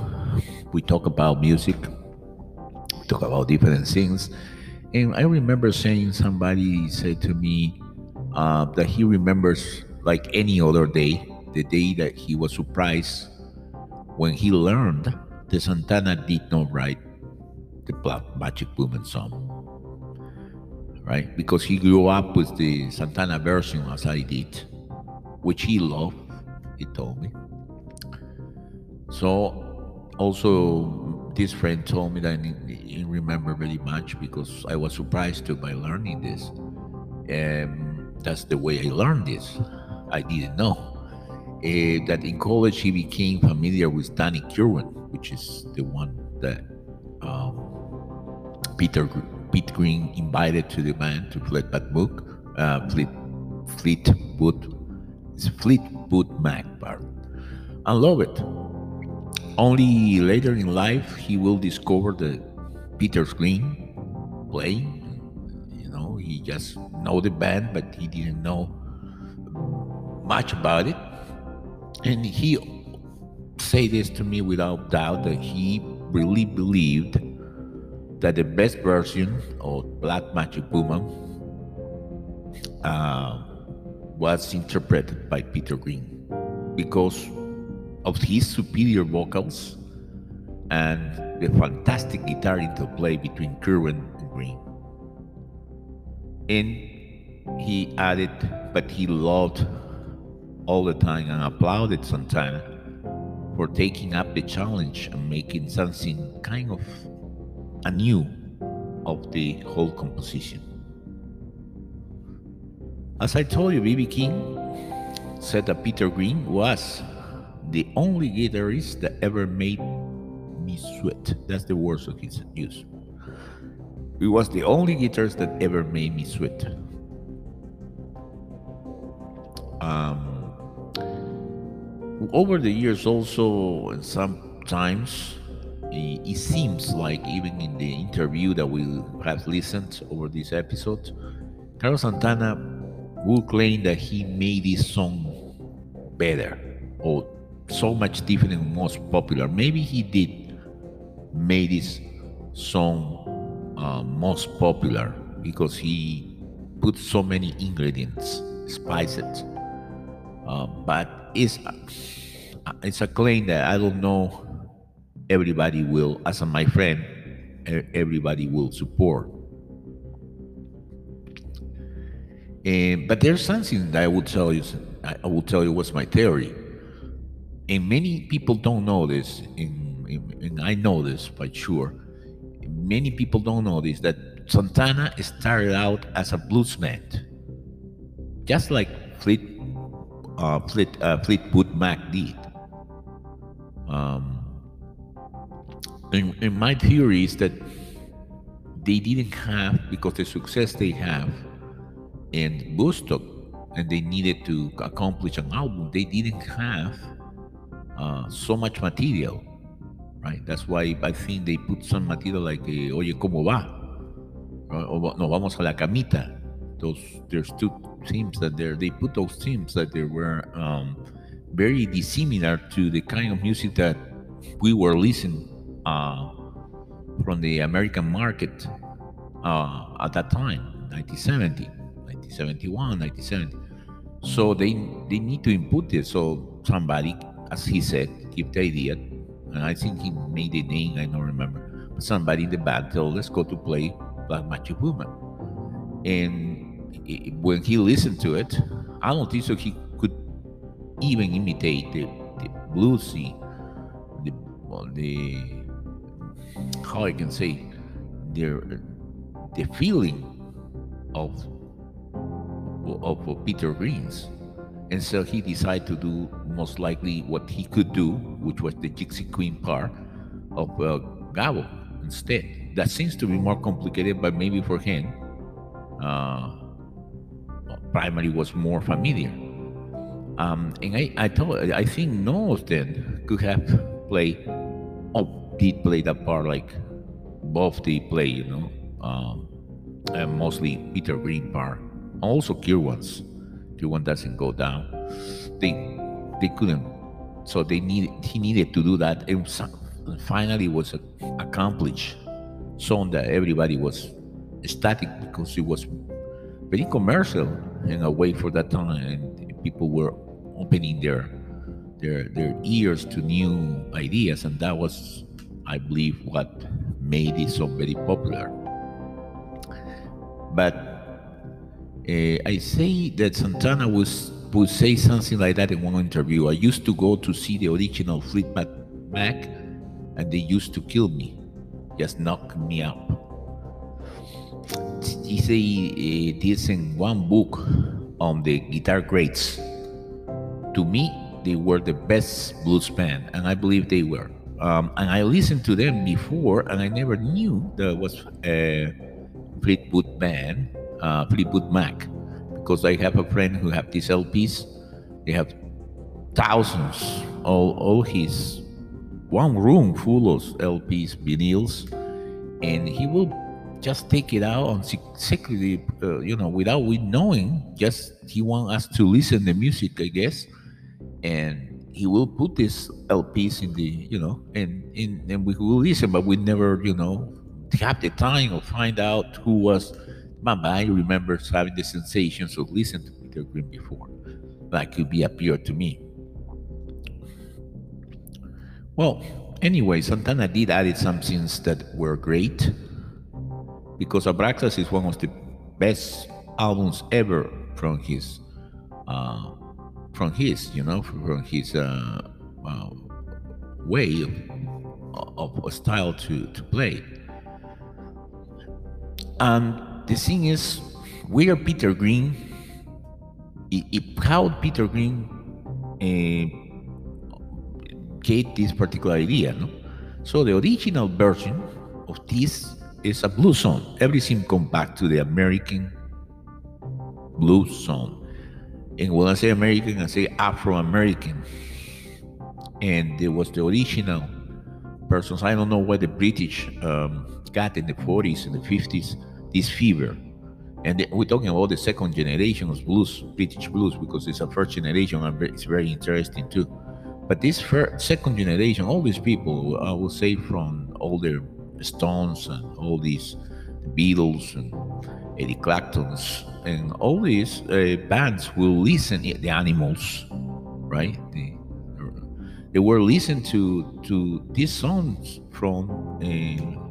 We talk about music, we talk about different things. And I remember saying somebody said to me uh, that he remembers like any other day the day that he was surprised when he learned that Santana did not write the Black Magic Woman song. Right? Because he grew up with the Santana version as I did, which he loved, he told me. So also this friend told me that he remember very much because I was surprised too by learning this. Um, that's the way I learned this. I didn't know. Uh, that in college he became familiar with Danny Kirwan, which is the one that um, Peter Pete Green invited to the band to Fleetwood Book, uh, Fleet Fleetwood, it's Fleetwood Mac, pardon. I love it. Only later in life he will discover that Peter Green playing. You know, he just know the band, but he didn't know much about it. And he say this to me without doubt that he really believed that the best version of Black Magic Woman uh, was interpreted by Peter Green because of his superior vocals and the fantastic guitar interplay between Kirwan and Green. And he added, but he loved all the time and applauded Santana for taking up the challenge and making something kind of anew of the whole composition. As I told you, B.B. King said that Peter Green was the only guitarist that ever made me sweat. That's the words of his used. He was the only guitarist that ever made me sweat. Um, over the years, also, and sometimes it, it seems like even in the interview that we have listened over this episode, Carlos Santana will claim that he made this song better or so much different and most popular. Maybe he did made his song uh, most popular because he put so many ingredients, spices. Uh, but it's uh, it's a claim that I don't know. Everybody will, as my friend, everybody will support. And, but there's something that I will tell you. I will tell you what's my theory and many people don't know this, and, and I know this for sure. Many people don't know this that Santana started out as a bluesman, just like Fleet, uh, Fleet, uh, Fleetwood Mac did. Um, and, and my theory is that they didn't have because the success they have in Woodstock and they needed to accomplish an album, they didn't have uh, so much material, right? That's why I think they put some material like, uh, oye, ¿cómo va? Or, no, vamos a la camita. Those there's two themes that there they put those themes that they were um, very dissimilar to the kind of music that we were listening uh, from the American market uh, at that time, 1970, 1971, 1970. So they they need to input this. So somebody as he said, keep the idea. And I think he made a name, I don't remember. But somebody in the band told, let's go to play Black Magic Woman. And it, when he listened to it, I don't think so he could even imitate the, the bluesy, the, well, the, how I can say, the, the feeling of, of, of Peter Green's and so he decided to do most likely what he could do, which was the Gypsy Queen part of uh, Gabo instead. That seems to be more complicated, but maybe for him, uh, primary was more familiar. Um, and I, I thought, I think no of them could have played, or did play that part like both they play, you know, um, and mostly Peter Green part, also Cure Kirwan's one doesn't go down. They they couldn't, so they need he needed to do that, and finally was accomplished. So that everybody was ecstatic because it was very commercial in a way for that time, and people were opening their their their ears to new ideas, and that was, I believe, what made it so very popular. But uh, I say that Santana was would say something like that in one interview. I used to go to see the original Fleetwood Mac, and they used to kill me, just knock me up. He say uh, this in one book on the guitar greats. To me, they were the best blues band, and I believe they were. Um, and I listened to them before, and I never knew there was a Fleetwood band, uh, Fleetwood Mac, because I have a friend who have these LPs. They have thousands, all all his one room full of LPs, vinyls, and he will just take it out on secretly, uh, you know, without we knowing. Just he want us to listen the music, I guess, and he will put these LPs in the, you know, and in and we will listen, but we never, you know, have the time or find out who was. Mama, I remember having the sensations of listening to Peter Green before, like could be appeared to me. Well, anyway, Santana did added some things that were great because Abraxas is one of the best albums ever from his uh, from his you know from his uh, uh, way of, of style to, to play and the thing is we are Peter Green It how Peter Green uh, get this particular idea no? so the original version of this is a blues song. Everything comes back to the American blues song. And when I say American, I say Afro American. And it was the original persons. I don't know what the British um, got in the 40s and the 50s, this fever. And we're talking about the second generation of blues, British blues, because it's a first generation and it's very interesting too. But this first, second generation, all these people, I will say from all older Stones and all these Beatles and Eddie and all these uh, bands will listen the animals right they, they were listening to to these songs from uh,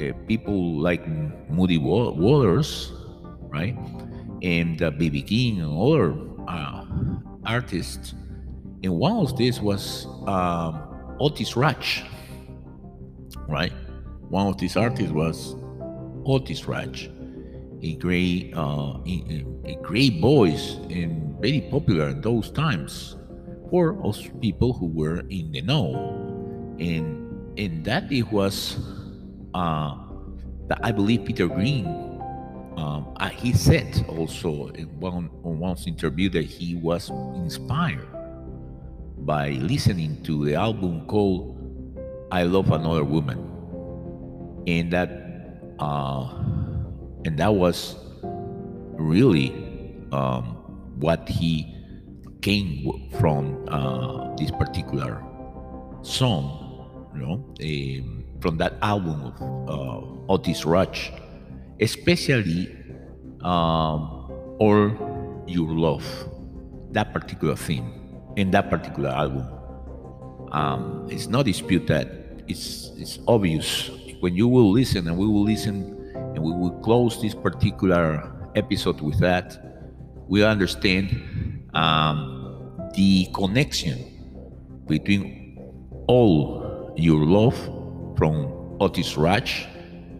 uh, people like Muddy Waters right? And uh, BB King and other uh, artists. And one of these was um, Otis Rush right? One of these artists was Otis Rush, a great, uh, a great voice and very popular in those times for us people who were in the know, and and that it was, uh, that I believe Peter Green. Um, uh, he said also in one on interview that he was inspired by listening to the album called I love another woman, and that uh, and that was really um, what he came from uh, this particular song, you know, um, from that album of uh, Otis Rush, especially um, "All Your Love," that particular theme in that particular album. Um, it's no dispute that it's it's obvious when you will listen and we will listen and we will close this particular episode with that we understand um, the connection between all your love from Otis Rush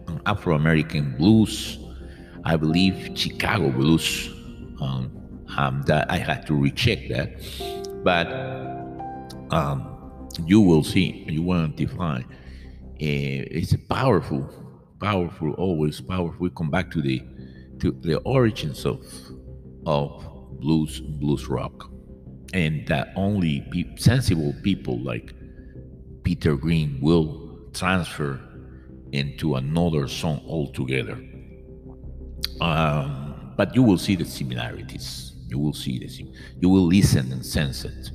and Afro-American blues I believe Chicago blues um, um, that I had to recheck that but um, you will see, you will define. Uh, it's powerful, powerful, always powerful. We come back to the to the origins of of blues, blues rock, and that only pe- sensible people like Peter Green will transfer into another song altogether. Um, but you will see the similarities. You will see the sim- you will listen and sense it.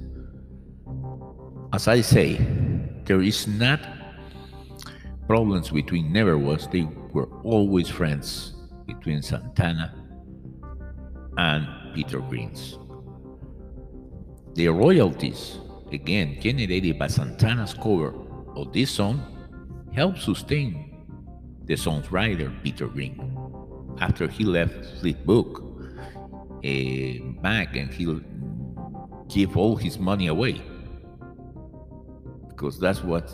As I say, there is not problems between never was. They were always friends between Santana and Peter Greens. The royalties again generated by Santana's cover of this song, helped sustain the song's writer, Peter Green, after he left Fleetwood uh, back and he'll give all his money away. Because that's what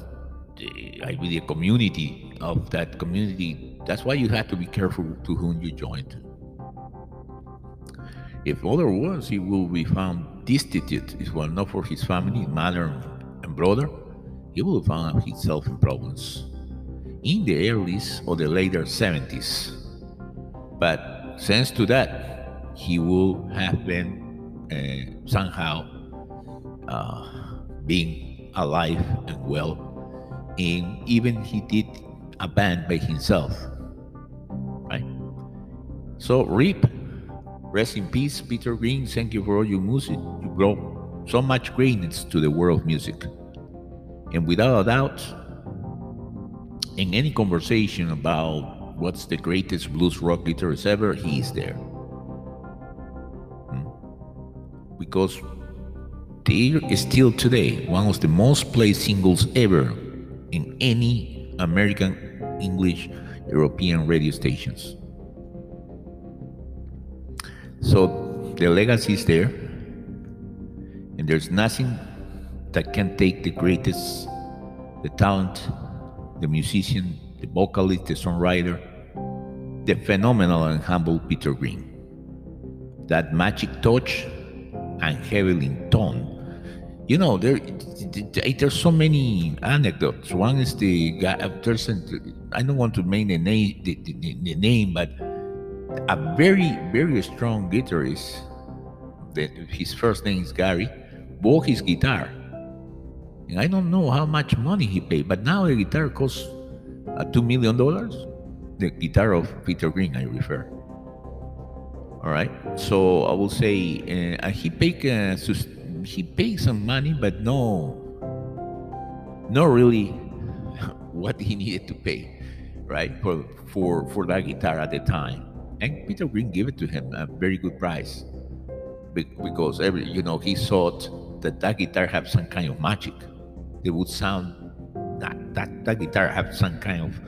the, I believe the community of that community, that's why you have to be careful to whom you join. If otherwise, he will be found destitute, if well not for his family, mother, and brother, he will find himself in problems in the early or the later 70s. But thanks to that, he would have been uh, somehow uh, being alive and well. And even he did a band by himself, right? So, Rip, rest in peace, Peter Green. Thank you for all your music. You brought so much greatness to the world of music. And without a doubt, in any conversation about what's the greatest blues rock guitarist ever, he is there. Hmm? Because they are still today one of the most played singles ever in any American, English, European radio stations. So the legacy is there, and there's nothing that can take the greatest, the talent, the musician, the vocalist, the songwriter, the phenomenal and humble Peter Green. That magic touch and heavily tone. You know, there there's so many anecdotes. One is the guy. There's I don't want to name the name, the, the, the name, but a very very strong guitarist. His first name is Gary. Bought his guitar and I don't know how much money he paid, but now the guitar costs uh, $2 million. The guitar of Peter Green, I refer. All right. So I will say uh, he paid uh, he paid some money, but no, not really what he needed to pay, right? For for for that guitar at the time. And Peter Green gave it to him a very good price because every you know he thought that that guitar had some kind of magic they would sound that that that guitar have some kind of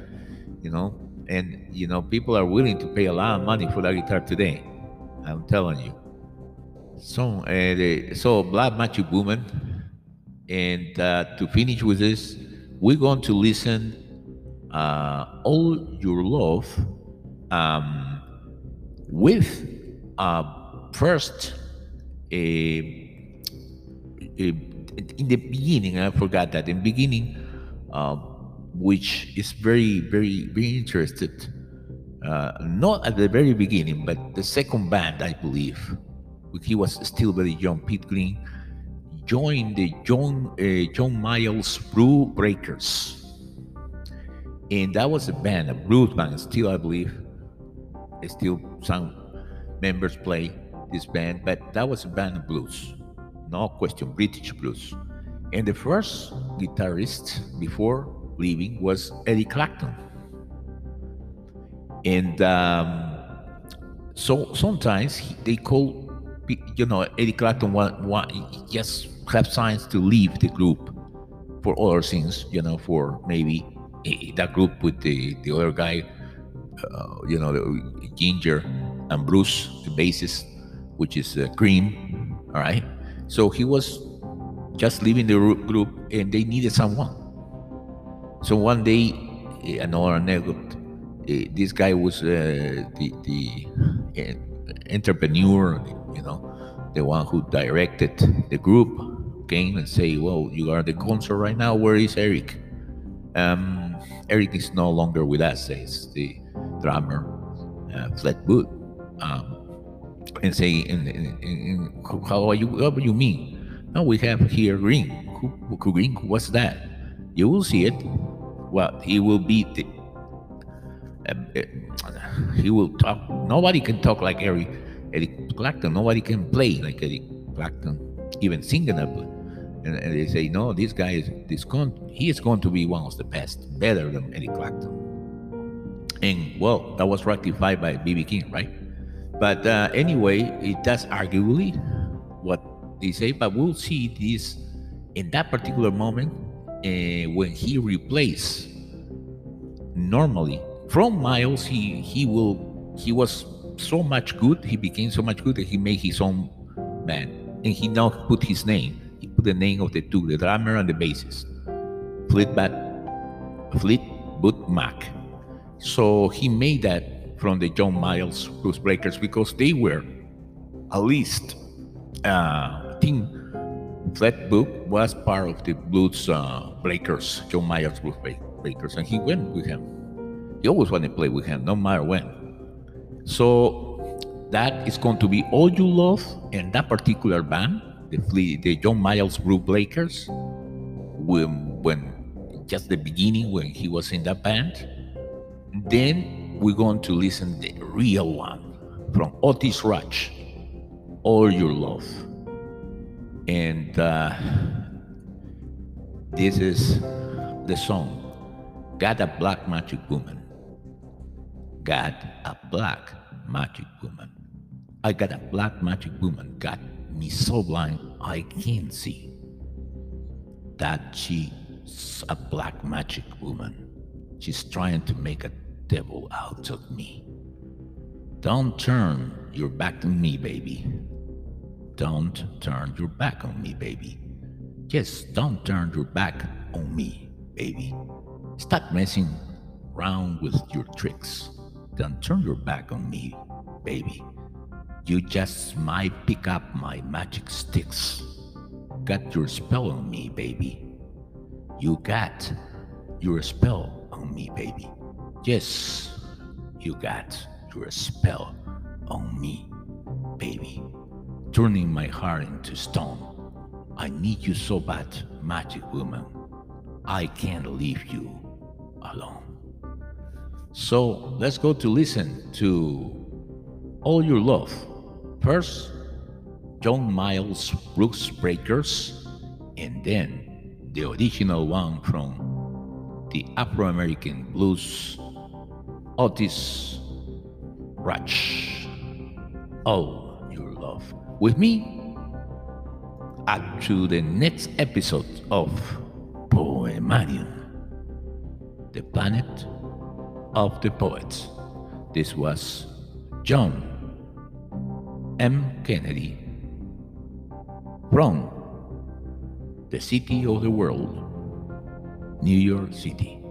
you know and you know people are willing to pay a lot of money for that guitar today i'm telling you. So uh, the, so black magic woman and uh, to finish with this we're going to listen uh, all your love um, with uh, first a, a in the beginning, I forgot that in the beginning, uh, which is very, very, very interested. Uh, not at the very beginning, but the second band, I believe, which he was still very young. Pete Green joined the John uh, John Mayall's Brew Breakers, and that was a band, a blues band. Still, I believe, still some members play this band, but that was a band of blues no question, British blues. And the first guitarist before leaving was Eddie Clapton. And um, so sometimes he, they call, you know, Eddie Clapton want, want, just have signs to leave the group for other things, you know, for maybe that group with the, the other guy, uh, you know, Ginger and Bruce, the bassist, which is uh, Cream, all right? So he was just leaving the group and they needed someone. So one day, eh, another anecdote, eh, this guy was uh, the, the entrepreneur, you know, the one who directed the group, came and say, well, you are the concert right now, where is Eric? Um, Eric is no longer with us, says the drummer, uh, Fleetwood. Um, and say, and, and, and how are you? What you mean? No, we have here green. Who, green? What's that? You will see it. Well, he will be. The, uh, uh, he will talk. Nobody can talk like Eric, Eric Clapton. Nobody can play like Eric Clapton, even singing up. And, and they say, no, this guy is this con- he is going to be one of the best, better than Eric Clapton. And well, that was rectified by BB King, right? But uh, anyway, it does arguably what they say, but we'll see this in that particular moment, uh, when he replaced normally from Miles, he he will he was so much good. He became so much good that he made his own band, and he now put his name. He put the name of the two, the drummer and the bassist, Fleetbat, Fleetwood Mac. So he made that from the John Mayall's Blues Breakers because they were at least uh, I think Fleetwood was part of the Blues uh, Breakers, John Mayall's Blues Breakers, and he went with him. He always wanted to play with him, no matter when. So that is going to be all you love in that particular band, the the John Miles Blues Breakers. When when just the beginning when he was in that band, then we're going to listen the real one from Otis Rush, All Your Love. And uh, this is the song, Got a Black Magic Woman. Got a Black Magic Woman. I got a black magic woman, got me so blind I can't see. That she's a black magic woman. She's trying to make a devil out of me. Don't turn your back on me, baby. Don't turn your back on me, baby. Just don't turn your back on me, baby. Stop messing around with your tricks. Don't turn your back on me, baby. You just might pick up my magic sticks. Got your spell on me, baby. You got your spell on me, baby. Yes, you got your spell on me, baby. Turning my heart into stone. I need you so bad, magic woman. I can't leave you alone. So let's go to listen to All Your Love. First, John Mayall's Brooks Breakers, and then the original one from the Afro American blues, Otis Rush. All oh, Your Love. With me, up to the next episode of Poemarium, the planet of the poets. This was John M. Kennedy from the city of the world, New York City.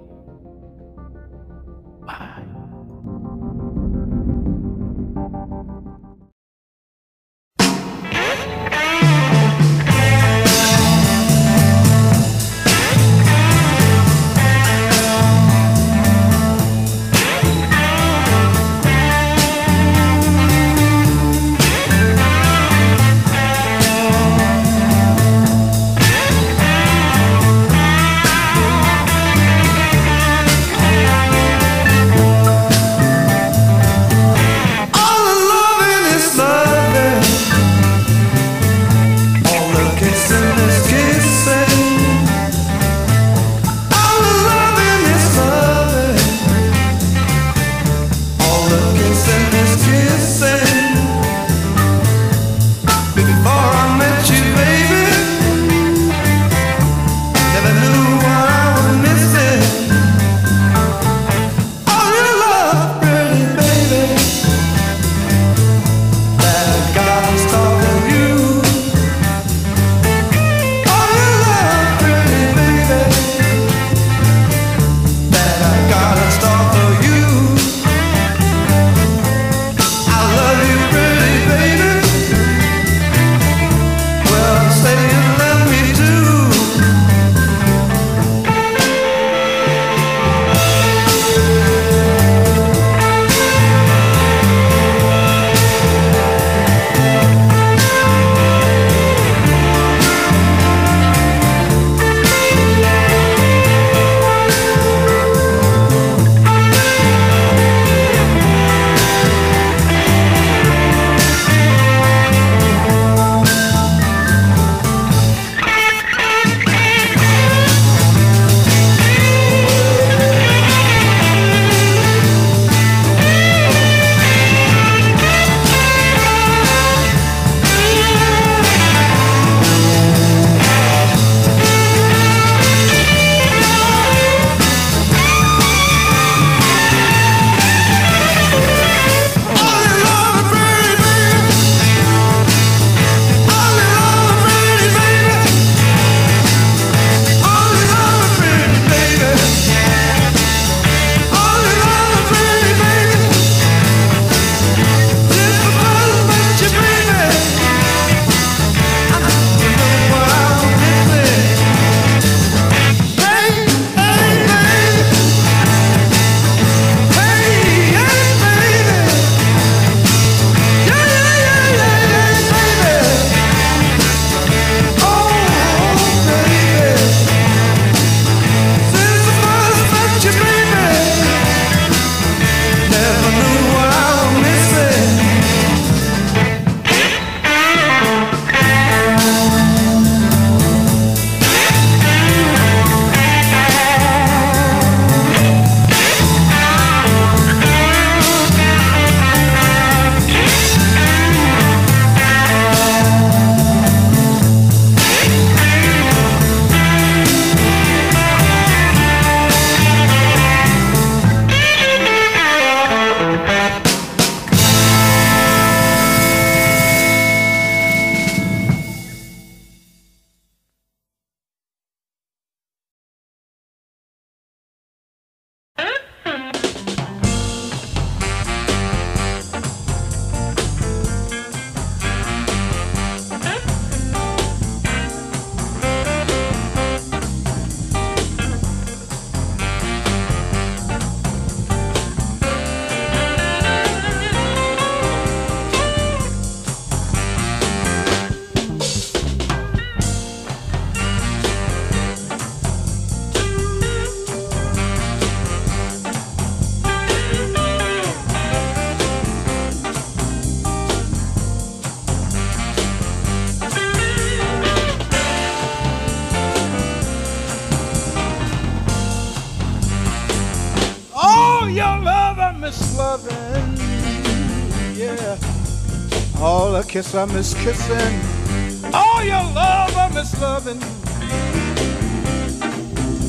Kiss I miss kissing. All your love I miss loving.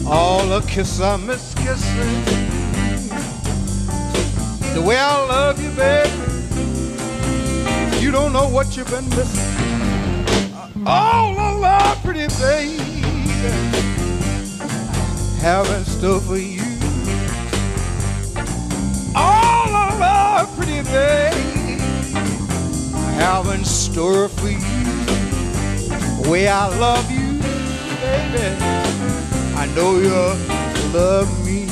All the kiss I miss kissing. The way I love you, baby. You don't know what you've been missing. All the love, pretty baby. Have in store for you. All the love, pretty baby. Have in store for you. The way I love you, baby. I know you love me.